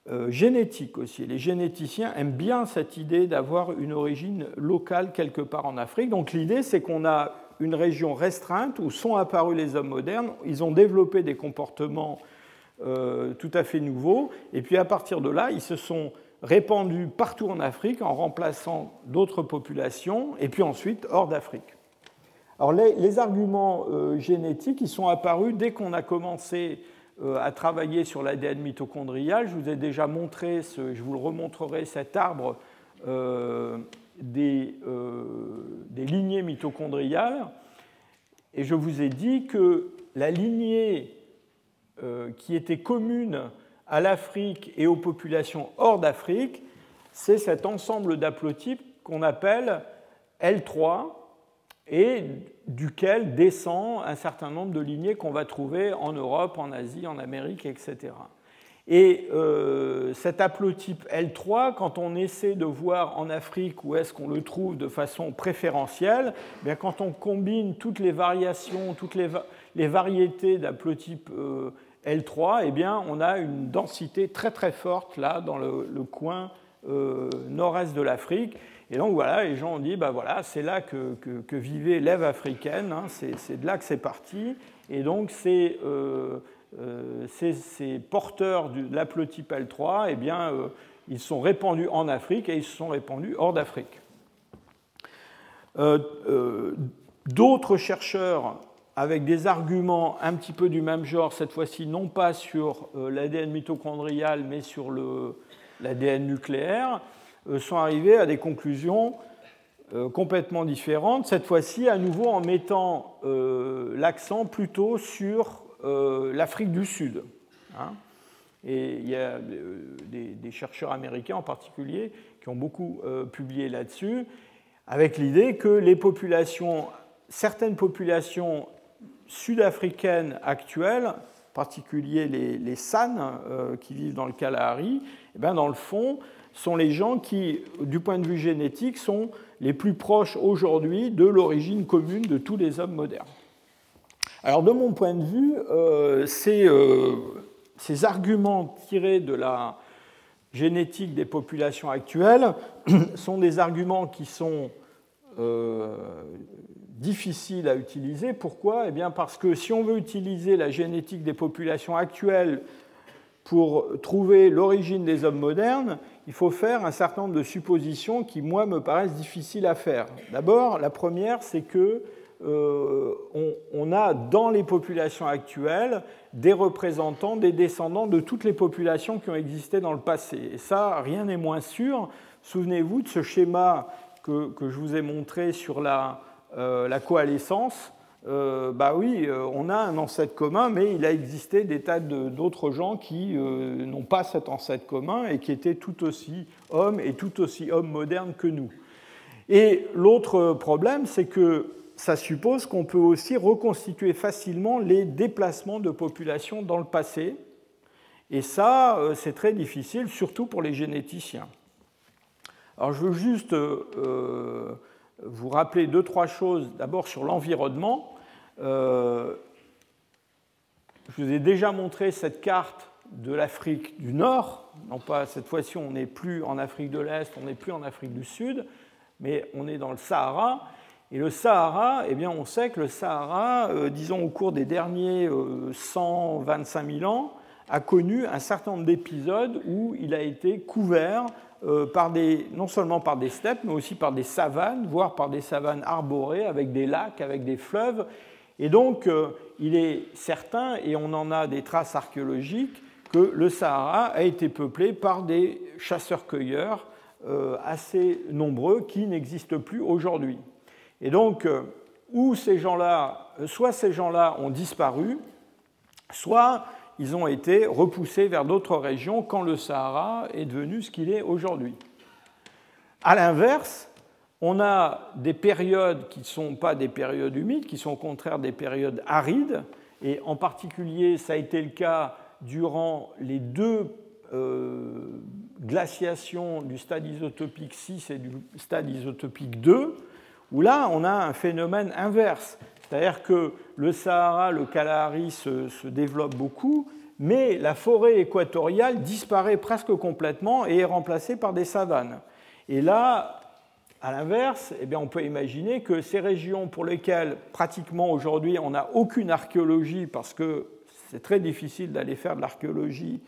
Speaker 2: euh, génétiques aussi. Les généticiens aiment bien cette idée d'avoir une origine locale quelque part en Afrique. Donc l'idée, c'est qu'on a une région restreinte où sont apparus les hommes modernes. Ils ont développé des comportements euh, tout à fait nouveaux. Et puis à partir de là, ils se sont répandus partout en Afrique en remplaçant d'autres populations, et puis ensuite hors d'Afrique. Alors les, arguments euh, génétiques, ils sont apparus dès qu'on a commencé euh, à travailler sur l'ADN mitochondrial. Je vous ai déjà montré, je vous le remontrerai, cet arbre des, lignées mitochondriales. Et je vous ai dit que la lignée qui était commune à l'Afrique et aux populations hors d'Afrique, c'est cet ensemble d'haplotypes qu'on appelle L3 et duquel descend un certain nombre de lignées qu'on va trouver en Europe, en Asie, en Amérique, etc. Et euh, cet haplotype L3, quand on essaie de voir en Afrique où est-ce qu'on le trouve de façon préférentielle, eh bien quand on combine toutes les variations, toutes les, les variétés d'haplotypes euh, L3, eh bien, on a une densité très très forte là dans le, coin euh, nord-est de l'Afrique. Et donc voilà, les gens ont dit, bah voilà, c'est là que, vivait l'Ève africaine, hein, c'est de là que c'est parti. Et donc ces, euh, euh, porteurs de l'haplotype L3, eh bien, ils sont répandus en Afrique et ils se sont répandus hors d'Afrique. D'autres chercheurs avec des arguments un petit peu du même genre, cette fois-ci non pas sur euh, l'ADN mitochondrial, mais sur l'ADN nucléaire, euh, sont arrivés à des conclusions euh, complètement différentes, cette fois-ci à nouveau en mettant l'accent plutôt sur l'Afrique du Sud. Hein. Et il y a des, chercheurs américains en particulier qui ont beaucoup publié là-dessus, avec l'idée que les populations, certaines populations sud-africaines actuelles, en particulier les, les San euh, qui vivent dans le Kalahari, eh bien, dans le fond, sont les gens qui, du point de vue génétique, sont les plus proches aujourd'hui de l'origine commune de tous les hommes modernes. Alors, de mon point de vue, euh, euh, ces, arguments tirés de la génétique des populations actuelles sont des arguments qui sont difficile à utiliser. Pourquoi? Eh bien parce que si on veut utiliser la génétique des populations actuelles pour trouver l'origine des hommes modernes, il faut faire un certain nombre de suppositions qui, moi, me paraissent difficiles à faire. D'abord, la première, c'est que euh, on, a dans les populations actuelles des représentants, des descendants de toutes les populations qui ont existé dans le passé. Et ça, rien n'est moins sûr. Souvenez-vous de ce schéma que, je vous ai montré sur la, la coalescence, euh, bah oui, euh, on a un ancêtre commun, mais il a existé des tas d'autres gens qui n'ont pas cet ancêtre commun et qui étaient tout aussi hommes et tout aussi hommes modernes que nous. Et l'autre problème, c'est que ça suppose qu'on peut aussi reconstituer facilement les déplacements de population dans le passé. Et ça, c'est très difficile, surtout pour les généticiens. Alors je veux juste vous rappeler deux, trois choses. D'abord sur l'environnement. Euh, je vous ai déjà montré cette carte de l'Afrique du Nord. Non pas cette fois-ci, on n'est plus en Afrique de l'Est, on n'est plus en Afrique du Sud, mais on est dans le Sahara. Et le Sahara, eh bien, on sait que le Sahara, euh, disons au cours des derniers 125 euh, 000 ans, a connu un certain nombre d'épisodes où il a été couvert par des, non seulement par des steppes, mais aussi par des savanes, voire par des savanes arborées, avec des lacs, avec des fleuves. Et donc, euh, il est certain, et on en a des traces archéologiques, que le Sahara a été peuplé par des chasseurs-cueilleurs euh, assez nombreux qui n'existent plus aujourd'hui. Et donc, où ces gens-là, soit ces gens-là ont disparu, soit ils ont été repoussés vers d'autres régions quand le Sahara est devenu ce qu'il est aujourd'hui. A l'inverse, on a des périodes qui ne sont pas des périodes humides, qui sont au contraire des périodes arides, et en particulier ça a été le cas durant les deux euh, glaciations du stade isotopique 6 et du stade isotopique 2, où là on a un phénomène inverse. C'est-à-dire que le Sahara, le Kalahari se, se, développe beaucoup, mais la forêt équatoriale disparaît presque complètement et est remplacée par des savanes. Et là, à l'inverse, eh on peut imaginer que ces régions pour lesquelles pratiquement aujourd'hui on n'a aucune archéologie parce que c'est très difficile d'aller faire de l'archéologie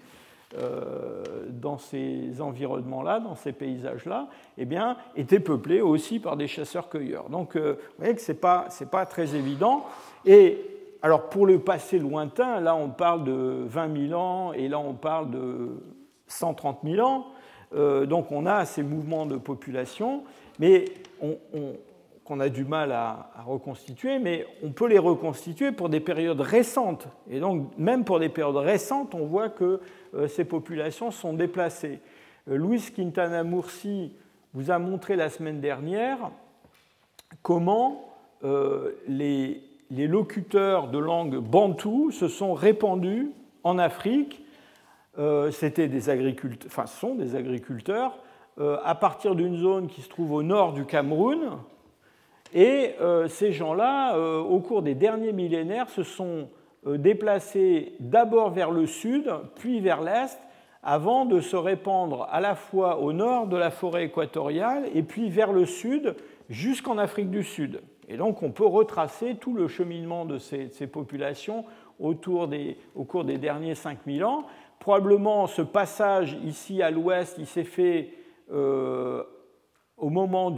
Speaker 2: dans ces environnements-là, dans ces paysages-là, eh bien, étaient peuplés aussi par des chasseurs-cueilleurs. Donc, euh, vous voyez que ce n'est pas, pas, très évident. Et alors, pour le passé lointain, là, on parle de 20 000 ans et là, on parle de 130 000 ans. Euh, donc, on a ces mouvements de population, mais on, qu'on a du mal à, reconstituer, mais on peut les reconstituer pour des périodes récentes. Et donc, même pour des périodes récentes, on voit que euh, ces populations sont déplacées. Euh, Louis Quintana Murci vous a montré la semaine dernière comment euh, les, locuteurs de langue bantou se sont répandus en Afrique. C'était des agriculteurs, enfin, sont des agriculteurs à partir d'une zone qui se trouve au nord du Cameroun, et euh, ces gens-là, euh, au cours des derniers millénaires, se sont euh, déplacés d'abord vers le sud, puis vers l'est, avant de se répandre à la fois au nord de la forêt équatoriale et puis vers le sud jusqu'en Afrique du Sud. Et donc on peut retracer tout le cheminement de ces, populations au cours des derniers 5000 ans. Probablement ce passage ici à l'ouest, il s'est fait au moment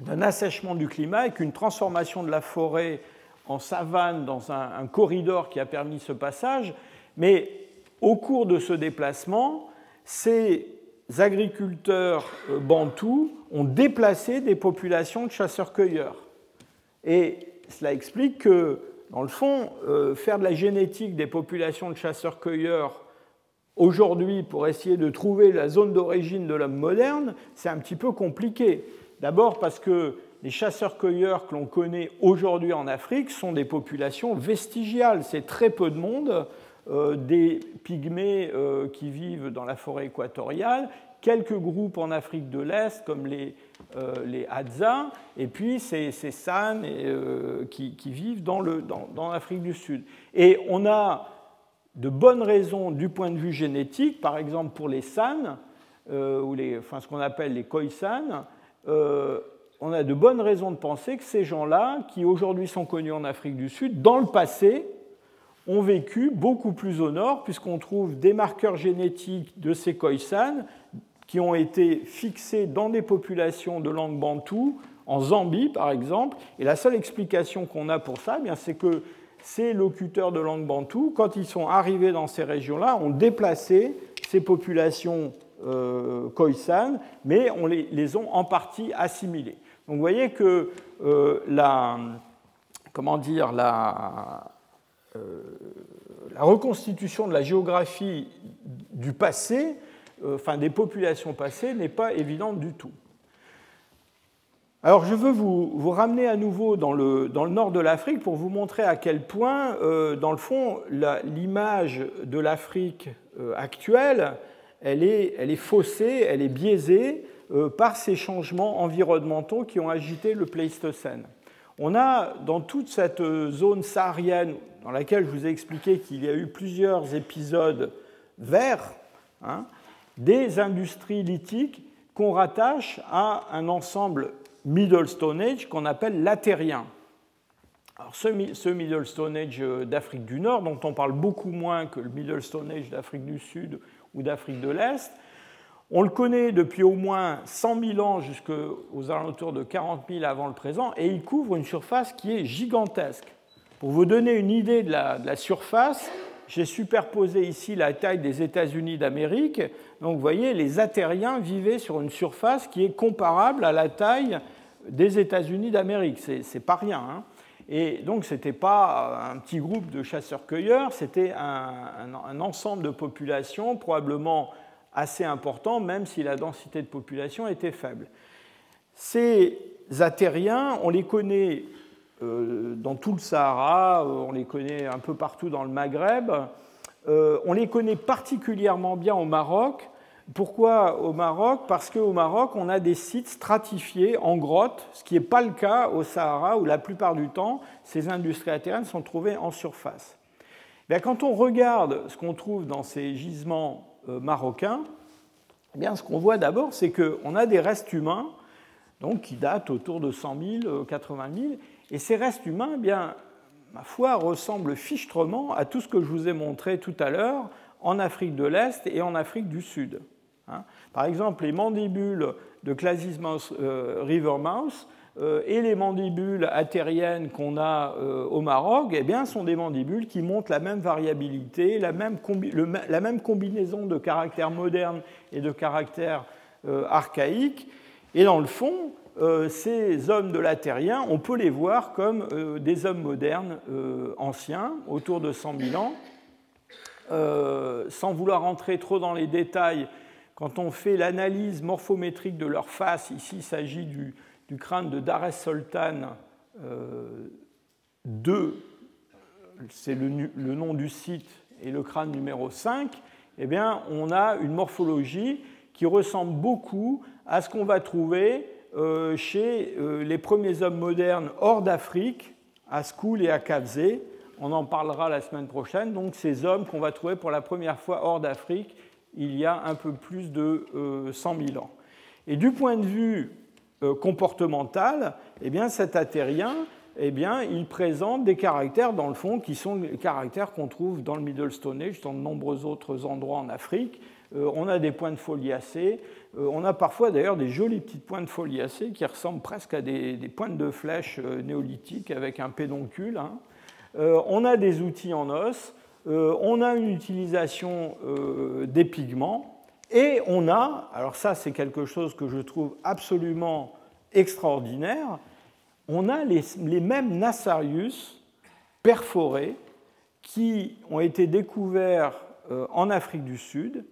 Speaker 2: d'un assèchement du climat et qu'une transformation de la forêt en savane dans un, corridor qui a permis ce passage. Mais au cours de ce déplacement, ces agriculteurs euh, bantous ont déplacé des populations de chasseurs-cueilleurs. Et cela explique que, dans le fond, euh, faire de la génétique des populations de chasseurs-cueilleurs Aujourd'hui, pour essayer de trouver la zone d'origine de l'homme moderne, c'est un petit peu compliqué. D'abord parce que les chasseurs-cueilleurs que l'on connaît aujourd'hui en Afrique sont des populations vestigiales. C'est très peu de monde, euh, des pygmées euh, qui vivent dans la forêt équatoriale, quelques groupes en Afrique de l'Est comme les, euh, Hadza, et puis ces, ces San qui, vivent dans l'Afrique du Sud. Et on a de bonnes raisons du point de vue génétique, par exemple pour les SAN, euh, ou les, enfin, ce qu'on appelle les Khoisan, euh, on a de bonnes raisons de penser que ces gens-là, qui aujourd'hui sont connus en Afrique du Sud, dans le passé, ont vécu beaucoup plus au nord, puisqu'on trouve des marqueurs génétiques de ces Khoisan qui ont été fixés dans des populations de langue bantou, en Zambie par exemple. Et la seule explication qu'on a pour ça, eh c'est que ces locuteurs de langue bantou, quand ils sont arrivés dans ces régions-là, ont déplacé ces populations euh, mais on les, les, en partie assimilées. Donc vous voyez que euh, la, comment dire, la, euh, la, reconstitution de la géographie du passé, euh, enfin des populations passées, n'est pas évidente du tout. Alors je veux vous, ramener à nouveau dans le, nord de l'Afrique pour vous montrer à quel point, euh, dans le fond, l'image de l'Afrique euh, actuelle, elle est, elle est, faussée, elle est biaisée euh, par ces changements environnementaux qui ont agité le Pléistocène. On a dans toute cette zone saharienne, dans laquelle je vous ai expliqué qu'il y a eu plusieurs épisodes verts, hein, des industries lithiques qu'on rattache à un ensemble Middle Stone Age qu'on appelle latérien. Alors ce, Middle Stone Age euh, d'Afrique du Nord, dont on parle beaucoup moins que le Middle Stone Age d'Afrique du Sud ou d'Afrique de l'Est, on le connaît depuis au moins 100 000 ans jusqu'aux alentours de 40 000 avant le présent, et il couvre une surface qui est gigantesque. Pour vous donner une idée de la, de la surface, j'ai superposé ici la taille des États-Unis d'Amérique. Donc vous voyez, les Atériens vivaient sur une surface qui est comparable à la taille des États-Unis d'Amérique. C'est pas rien. Hein. Et donc, ce n'était pas un petit groupe de chasseurs-cueilleurs, c'était un, un, ensemble de populations probablement assez important, même si la densité de population était faible. Ces Atériens, on les connaît dans tout le Sahara, euh, on les connaît un peu partout dans le Maghreb, euh, on les connaît particulièrement bien au Maroc. Pourquoi au Maroc? Parce qu'au Maroc, on a des sites stratifiés en grottes, ce qui n'est pas le cas au Sahara, où la plupart du temps, ces industries atériennes sont trouvées en surface. Eh quand on regarde ce qu'on trouve dans ces gisements marocains, eh ce qu'on voit d'abord, c'est qu'on a des restes humains donc, qui datent autour de 100 000, 80 000, et ces restes humains, eh bien, ma foi, ressemblent fichtrement à tout ce que je vous ai montré tout à l'heure en Afrique de l'Est et en Afrique du Sud. Hein. Par exemple, les mandibules de Clasismouse euh, rivermouse euh, et les mandibules atériennes qu'on a euh, au Maroc eh bien, sont des mandibules qui montrent la même variabilité, la même, la même combinaison de caractères modernes et de caractères archaïques. Et dans le fond, euh, ces hommes de la Terrien, on peut les voir comme euh, des hommes modernes euh, anciens, autour de 100 000 ans. sans vouloir rentrer trop dans les détails, quand on fait l'analyse morphométrique de leur face, ici il s'agit du, crâne de Dar Sultan II, c'est le, le, nom du site, et le crâne numéro 5, eh bien, on a une morphologie qui ressemble beaucoup à ce qu'on va trouver euh, chez euh, les premiers hommes modernes hors d'Afrique, à Skoul et à Kavzé. On en parlera la semaine prochaine. Donc ces hommes qu'on va trouver pour la première fois hors d'Afrique il y a un peu plus de 100 euh, 000 ans. Et du point de vue comportemental, eh bien, cet atérien, eh bien, il présente des caractères, dans le fond, qui sont les caractères qu'on trouve dans le Middle Stone Age, dans de nombreux autres endroits en Afrique. on a des points de foliacés, on a parfois d'ailleurs des jolies petites pointes foliacées qui ressemblent presque à des, pointes de flèches euh, néolithiques avec un pédoncule. Hein. Euh, on a des outils en os, on a une utilisation des pigments, et on a, alors ça c'est quelque chose que je trouve absolument extraordinaire, on a les, les mêmes Nassarius perforés qui ont été découverts en Afrique du Sud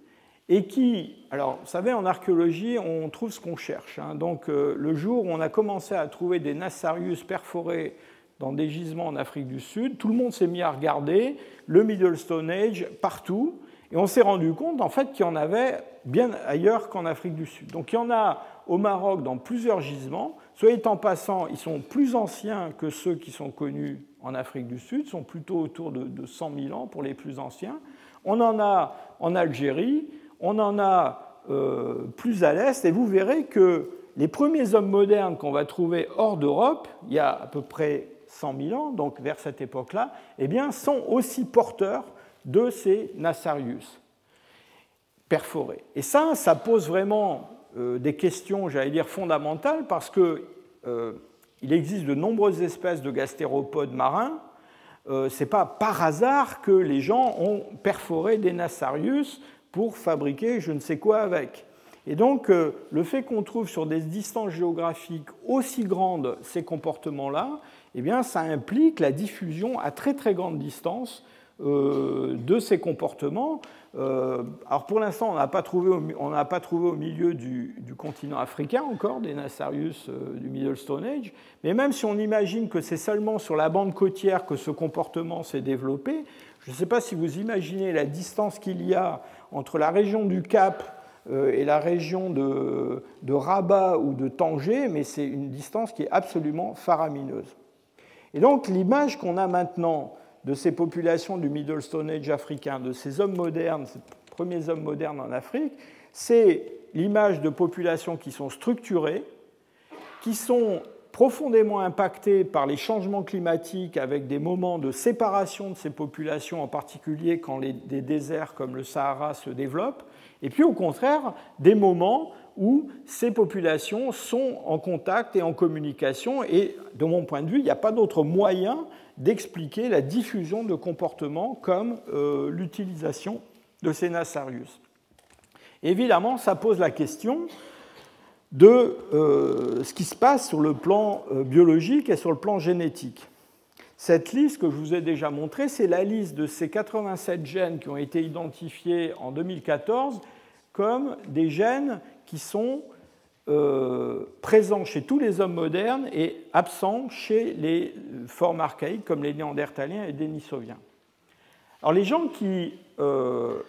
Speaker 2: et qui, alors vous savez, en archéologie, on trouve ce qu'on cherche. Hein. Donc euh, le jour où on a commencé à trouver des Nassarius perforés dans des gisements en Afrique du Sud, tout le monde s'est mis à regarder le Middle Stone Age partout, et on s'est rendu compte en fait qu'il y en avait bien ailleurs qu'en Afrique du Sud. Donc il y en a au Maroc dans plusieurs gisements. Soit en passant, ils sont plus anciens que ceux qui sont connus en Afrique du Sud, sont plutôt autour de, de 100 000 ans pour les plus anciens. On en a en Algérie, on en a euh, plus à l'est, et vous verrez que les premiers hommes modernes qu'on va trouver hors d'Europe, il y a à peu près 100 000 ans, donc vers cette époque-là, eh bien, sont aussi porteurs de ces Nassarius perforés. Et ça, ça pose vraiment euh, des questions, j'allais dire, fondamentales, parce qu'il euh, existe de nombreuses espèces de gastéropodes marins. Ce n'est pas par hasard que les gens ont perforé des Nassarius pour fabriquer je ne sais quoi avec. Et donc, euh, le fait qu'on trouve sur des distances géographiques aussi grandes ces comportements-là, eh bien, ça implique la diffusion à très très grande distance euh, de ces comportements. Euh, alors pour l'instant, on n'a pas, pas trouvé au milieu du, du, continent africain encore des Nassarius du Middle Stone Age, mais même si on imagine que c'est seulement sur la bande côtière que ce comportement s'est développé, je ne sais pas si vous imaginez la distance qu'il y a entre la région du Cap euh, et la région de, Rabat ou de Tanger, mais c'est une distance qui est absolument faramineuse. Et donc l'image qu'on a maintenant de ces populations du Middle Stone Age africain, de ces hommes modernes, ces premiers hommes modernes en Afrique, c'est l'image de populations qui sont structurées, qui sont profondément impactées par les changements climatiques avec des moments de séparation de ces populations, en particulier quand des déserts comme le Sahara se développent, et puis au contraire des moments où ces populations sont en contact et en communication, et de mon point de vue, il n'y a pas d'autre moyen d'expliquer la diffusion de comportements comme euh, l'utilisation de ces Nassarius. Évidemment, ça pose la question de euh, ce qui se passe sur le plan euh, biologique et sur le plan génétique. Cette liste que je vous ai déjà montrée, c'est la liste de ces 87 gènes qui ont été identifiés en 2014 comme des gènes qui sont euh, présents chez tous les hommes modernes et absents chez les formes archaïques comme les néandertaliens et dénisoviens. Alors les gens qui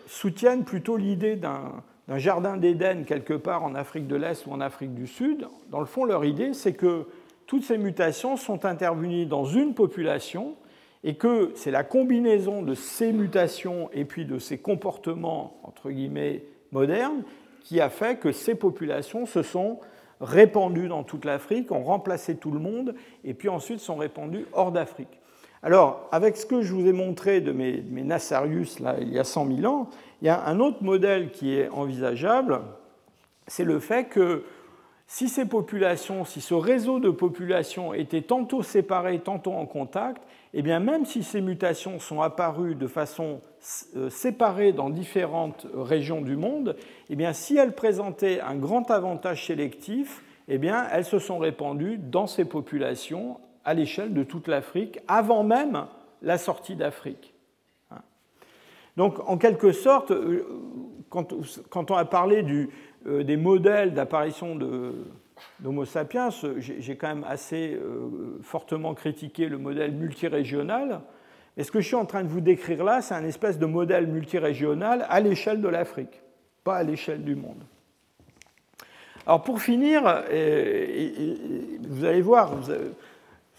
Speaker 2: soutiennent plutôt l'idée d'un jardin d'Éden quelque part en Afrique de l'Est ou en Afrique du Sud, dans le fond, leur idée, c'est que toutes ces mutations sont intervenues dans une population et que c'est la combinaison de ces mutations et puis de ces comportements, entre guillemets, modernes, qui a fait que ces populations se sont répandues dans toute l'Afrique, ont remplacé tout le monde, et puis ensuite sont répandues hors d'Afrique. Alors, avec ce que je vous ai montré de mes, mes Nassarius, là, il y a 100 000 ans, il y a un autre modèle qui est envisageable, c'est le fait que si ces populations, si ce réseau de populations était tantôt séparé, tantôt en contact, eh bien même si ces mutations sont apparues de façon euh, séparée dans différentes régions du monde, eh bien si elles présentaient un grand avantage sélectif, eh bien elles se sont répandues dans ces populations à l'échelle de toute l'Afrique avant même la sortie d'Afrique. Hein. Donc en quelque sorte, euh, quand on a parlé euh, des modèles d'apparition d'Homo sapiens, j'ai quand même assez euh, fortement critiqué le modèle multirégional. Et ce que je suis en train de vous décrire là, c'est un espèce de modèle multirégional à l'échelle de l'Afrique, pas à l'échelle du monde. Alors pour finir, vous allez voir,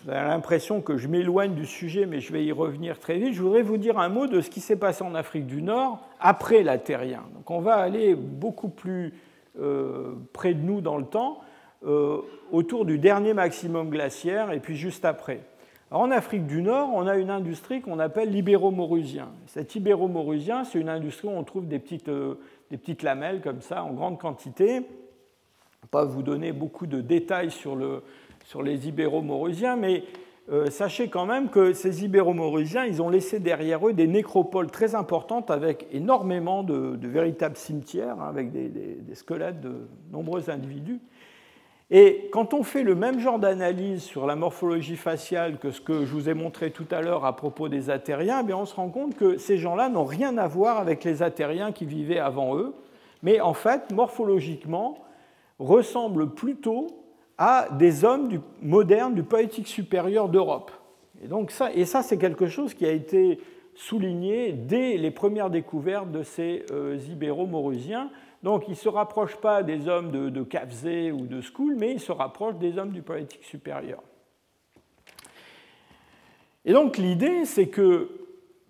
Speaker 2: vous avez l'impression que je m'éloigne du sujet, mais je vais y revenir très vite. Je voudrais vous dire un mot de ce qui s'est passé en Afrique du Nord après la Terrien. Donc on va aller beaucoup plus euh, près de nous dans le temps, euh, autour du dernier maximum glaciaire et puis juste après. en Afrique du Nord, on a une industrie qu'on appelle l'ibéro-maurusien. Cet ibéro-maurusien, c'est une industrie où on trouve des petites, euh, des petites lamelles comme ça en grande quantité. Je ne vais pas vous donner beaucoup de détails sur, le, sur les ibéro-maurusiens, mais euh, sachez quand même que ces Ibéro-Maurusiens, ils ont laissé derrière eux des nécropoles très importantes avec énormément de, véritables cimetières, hein, avec des, squelettes de nombreux individus. Et quand on fait le même genre d'analyse sur la morphologie faciale que ce que je vous ai montré tout à l'heure à propos des Atériens, eh on se rend compte que ces gens-là n'ont rien à voir avec les Atériens qui vivaient avant eux, mais en fait, morphologiquement, ressemblent plutôt à des hommes modernes du poétique supérieur d'Europe. Et, donc ça, et ça, c'est quelque chose qui a été souligné dès les premières découvertes de ces euh, ibéro-maurusiens. Donc ils ne se rapprochent pas des hommes de, de ou de School, mais ils se rapprochent des hommes du poétique supérieur. Et donc l'idée, c'est que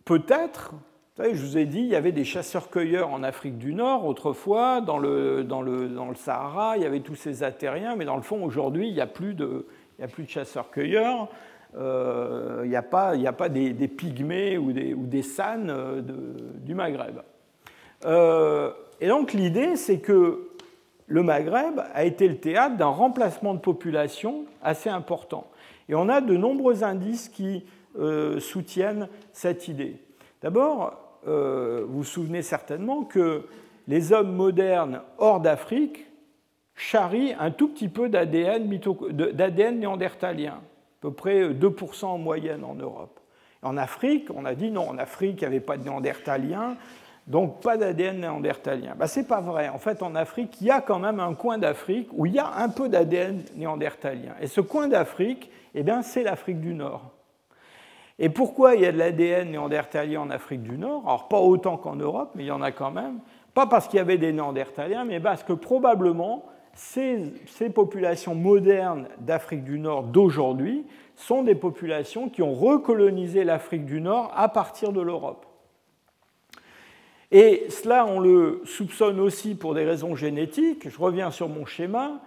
Speaker 2: peut-être je vous ai dit, il y avait des chasseurs-cueilleurs en Afrique du Nord autrefois, dans le, dans, le, dans le, Sahara, il y avait tous ces Atériens, mais dans le fond, aujourd'hui, il n'y a plus de, de chasseurs-cueilleurs. Euh, il n'y a pas, a pas des, pygmées ou des, ou des sans euh, du Maghreb. Euh, et donc l'idée, c'est que le Maghreb a été le théâtre d'un remplacement de population assez important. Et on a de nombreux indices qui soutiennent cette idée. D'abord, euh, vous vous souvenez certainement que les hommes modernes hors d'Afrique charrient un tout petit peu d'ADN néandertalien, à peu près 2% en moyenne en Europe. En Afrique, on a dit non, en Afrique, il n'y avait pas de néandertaliens, donc pas d'ADN néandertalien. Ben, Ce n'est pas vrai. En fait, en Afrique, il y a quand même un coin d'Afrique où il y a un peu d'ADN néandertalien. Et ce coin d'Afrique, eh c'est l'Afrique du Nord. Et pourquoi il y a de l'ADN néandertalien en Afrique du Nord? Alors pas autant qu'en Europe, mais il y en a quand même. Pas parce qu'il y avait des néandertaliens, mais parce que probablement ces, populations modernes d'Afrique du Nord d'aujourd'hui sont des populations qui ont recolonisé l'Afrique du Nord à partir de l'Europe. Et cela, on le soupçonne aussi pour des raisons génétiques. Je reviens sur mon schéma.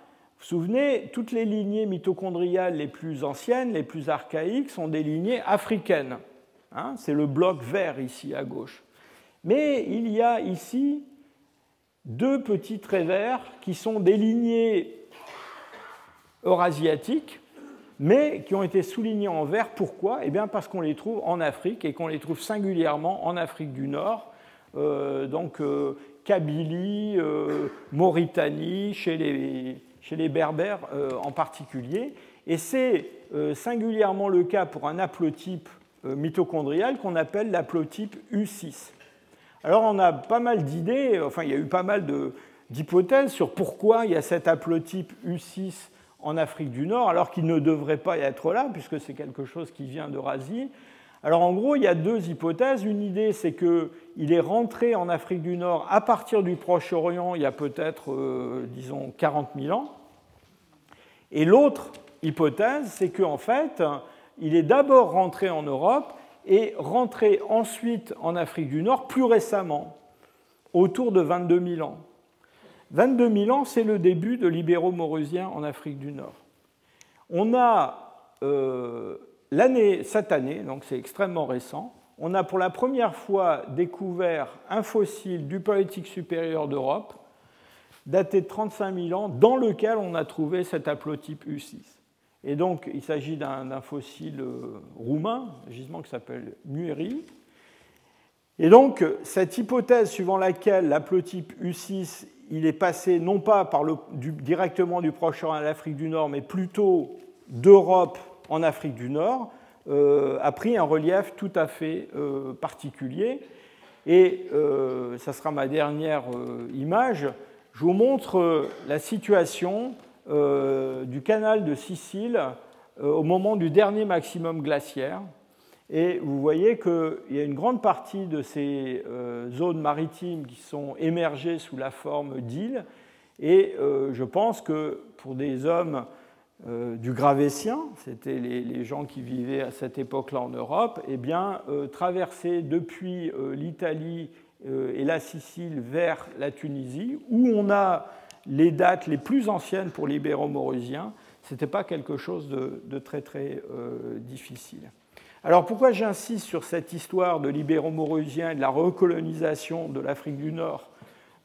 Speaker 2: Vous souvenez, toutes les lignées mitochondriales les plus anciennes, les plus archaïques, sont des lignées africaines. Hein, c'est le bloc vert ici à gauche. Mais il y a ici deux petits traits verts qui sont des lignées eurasiatiques, mais qui ont été soulignés en vert. Pourquoi? Eh bien parce qu'on les trouve en Afrique et qu'on les trouve singulièrement en Afrique du Nord. Euh, donc, euh, Kabylie, Mauritanie, chez les, chez les Berbères en particulier. Et c'est singulièrement le cas pour un haplotype mitochondrial qu'on appelle l'haplotype U6. Alors on a pas mal d'idées, enfin il y a eu pas mal d'hypothèses sur pourquoi il y a cet haplotype U6 en Afrique du Nord, alors qu'il ne devrait pas y être là, puisque c'est quelque chose qui vient d'Eurasie. Alors en gros, il y a deux hypothèses. Une idée, c'est qu'il est rentré en Afrique du Nord à partir du Proche-Orient il y a peut-être, euh, disons, 40 000 ans. Et l'autre hypothèse, c'est qu'en fait, il est d'abord rentré en Europe et rentré ensuite en Afrique du Nord plus récemment, autour de 22 000 ans. 22 000 ans, c'est le début de l'ibéro-maurusien en Afrique du Nord. On a euh, cette année, donc c'est extrêmement récent, on a pour la première fois découvert un fossile du Paléolithique supérieur d'Europe, daté de 35 000 ans, dans lequel on a trouvé cet haplotype U6. Et donc, il s'agit d'un fossile euh, roumain, un gisement qui s'appelle Mueri. Et donc, cette hypothèse suivant laquelle l'haplotype U6 il est passé non pas directement du Proche-Orient à l'Afrique du Nord, mais plutôt d'Europe en Afrique du Nord, euh, a pris un relief tout à fait euh, particulier. Et ça sera ma dernière image. Je vous montre la situation euh, du canal de Sicile euh, au moment du dernier maximum glaciaire. Et vous voyez qu'il y a une grande partie de ces euh, zones maritimes qui sont émergées sous la forme d'îles. Et je pense que pour des hommes du Gravétien, c'était les, gens qui vivaient à cette époque-là en Europe, eh bien, traverser depuis l'Italie et la Sicile vers la Tunisie, où on a les dates les plus anciennes pour l'ibéro-maurusiens, ce n'était pas quelque chose de, très très euh, difficile. Alors pourquoi j'insiste sur cette histoire de l'ibéro-maurusien et de la recolonisation de l'Afrique du Nord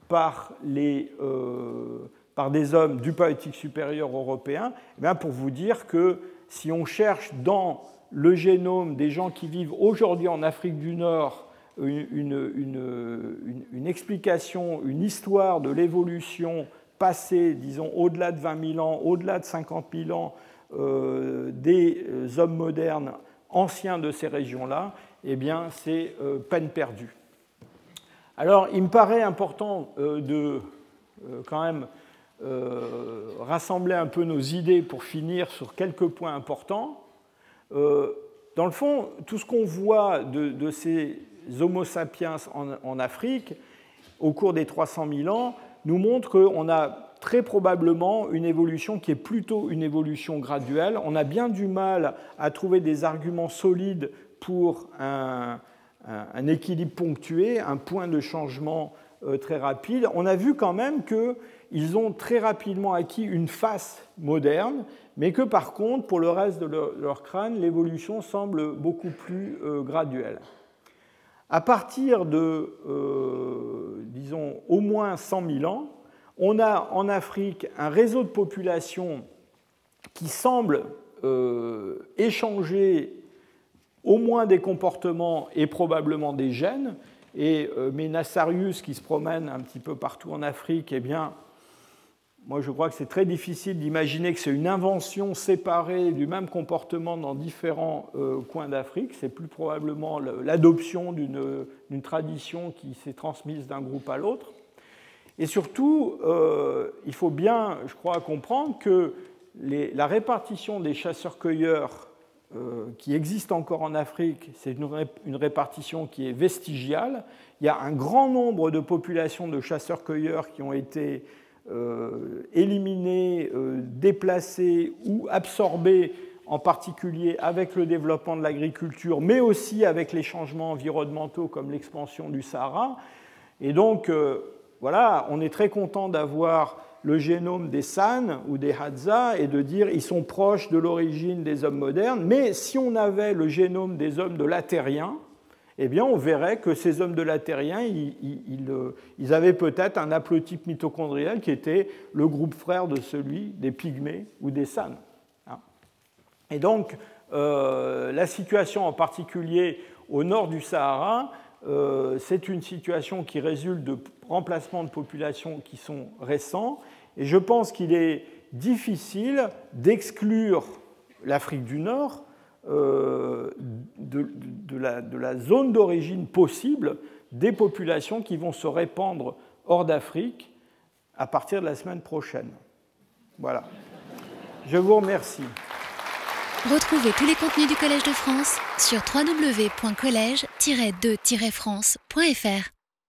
Speaker 2: par, les, euh, par des hommes du politique supérieur européen eh Pour vous dire que si on cherche dans le génome des gens qui vivent aujourd'hui en Afrique du Nord une, explication, une histoire de l'évolution passé, disons, au-delà de 20 000 ans, au-delà de 50 000 ans, euh, des euh, hommes modernes anciens de ces régions-là, eh bien, c'est euh, peine perdue. Alors, il me paraît important de quand même rassembler un peu nos idées pour finir sur quelques points importants. dans le fond, tout ce qu'on voit de, ces Homo sapiens en, Afrique au cours des 300 000 ans, nous montre qu'on a très probablement une évolution qui est plutôt une évolution graduelle. On a bien du mal à trouver des arguments solides pour un, équilibre ponctué, un point de changement euh, très rapide. On a vu quand même qu'ils ont très rapidement acquis une face moderne, mais que par contre, pour le reste de leur, crâne, l'évolution semble beaucoup plus euh, graduelle. À partir de, euh, disons, au moins 100 000 ans, on a en Afrique un réseau de population qui semble euh, échanger au moins des comportements et probablement des gènes. Et euh, Nassarius, qui se promène un petit peu partout en Afrique, eh bien, moi, je crois que c'est très difficile d'imaginer que c'est une invention séparée du même comportement dans différents euh, coins d'Afrique. C'est plus probablement l'adoption d'une tradition qui s'est transmise d'un groupe à l'autre. Et surtout, euh, il faut bien, je crois, comprendre que la répartition des chasseurs-cueilleurs euh, qui existe encore en Afrique, c'est une, répartition qui est vestigiale. Il y a un grand nombre de populations de chasseurs-cueilleurs qui ont été euh, éliminés, euh, déplacés ou absorbés, en particulier avec le développement de l'agriculture, mais aussi avec les changements environnementaux comme l'expansion du Sahara. Et donc, euh, voilà, on est très content d'avoir le génome des San ou des Hadza et de dire ils sont proches de l'origine des hommes modernes, mais si on avait le génome des hommes de l'Atérien, eh bien, on verrait que ces hommes de la Terrien, euh, ils, avaient peut-être un haplotype mitochondrial qui était le groupe frère de celui des pygmées ou des San. Hein. Et donc, euh, la situation en particulier au nord du Sahara, c'est une situation qui résulte de remplacements de populations qui sont récents. Et je pense qu'il est difficile d'exclure l'Afrique du Nord de, la, de, la, zone d'origine possible des populations qui vont se répandre hors d'Afrique à partir de la semaine prochaine. Voilà. Je vous remercie.
Speaker 1: Retrouvez tous les contenus du Collège de France sur www.colège-2-france.fr.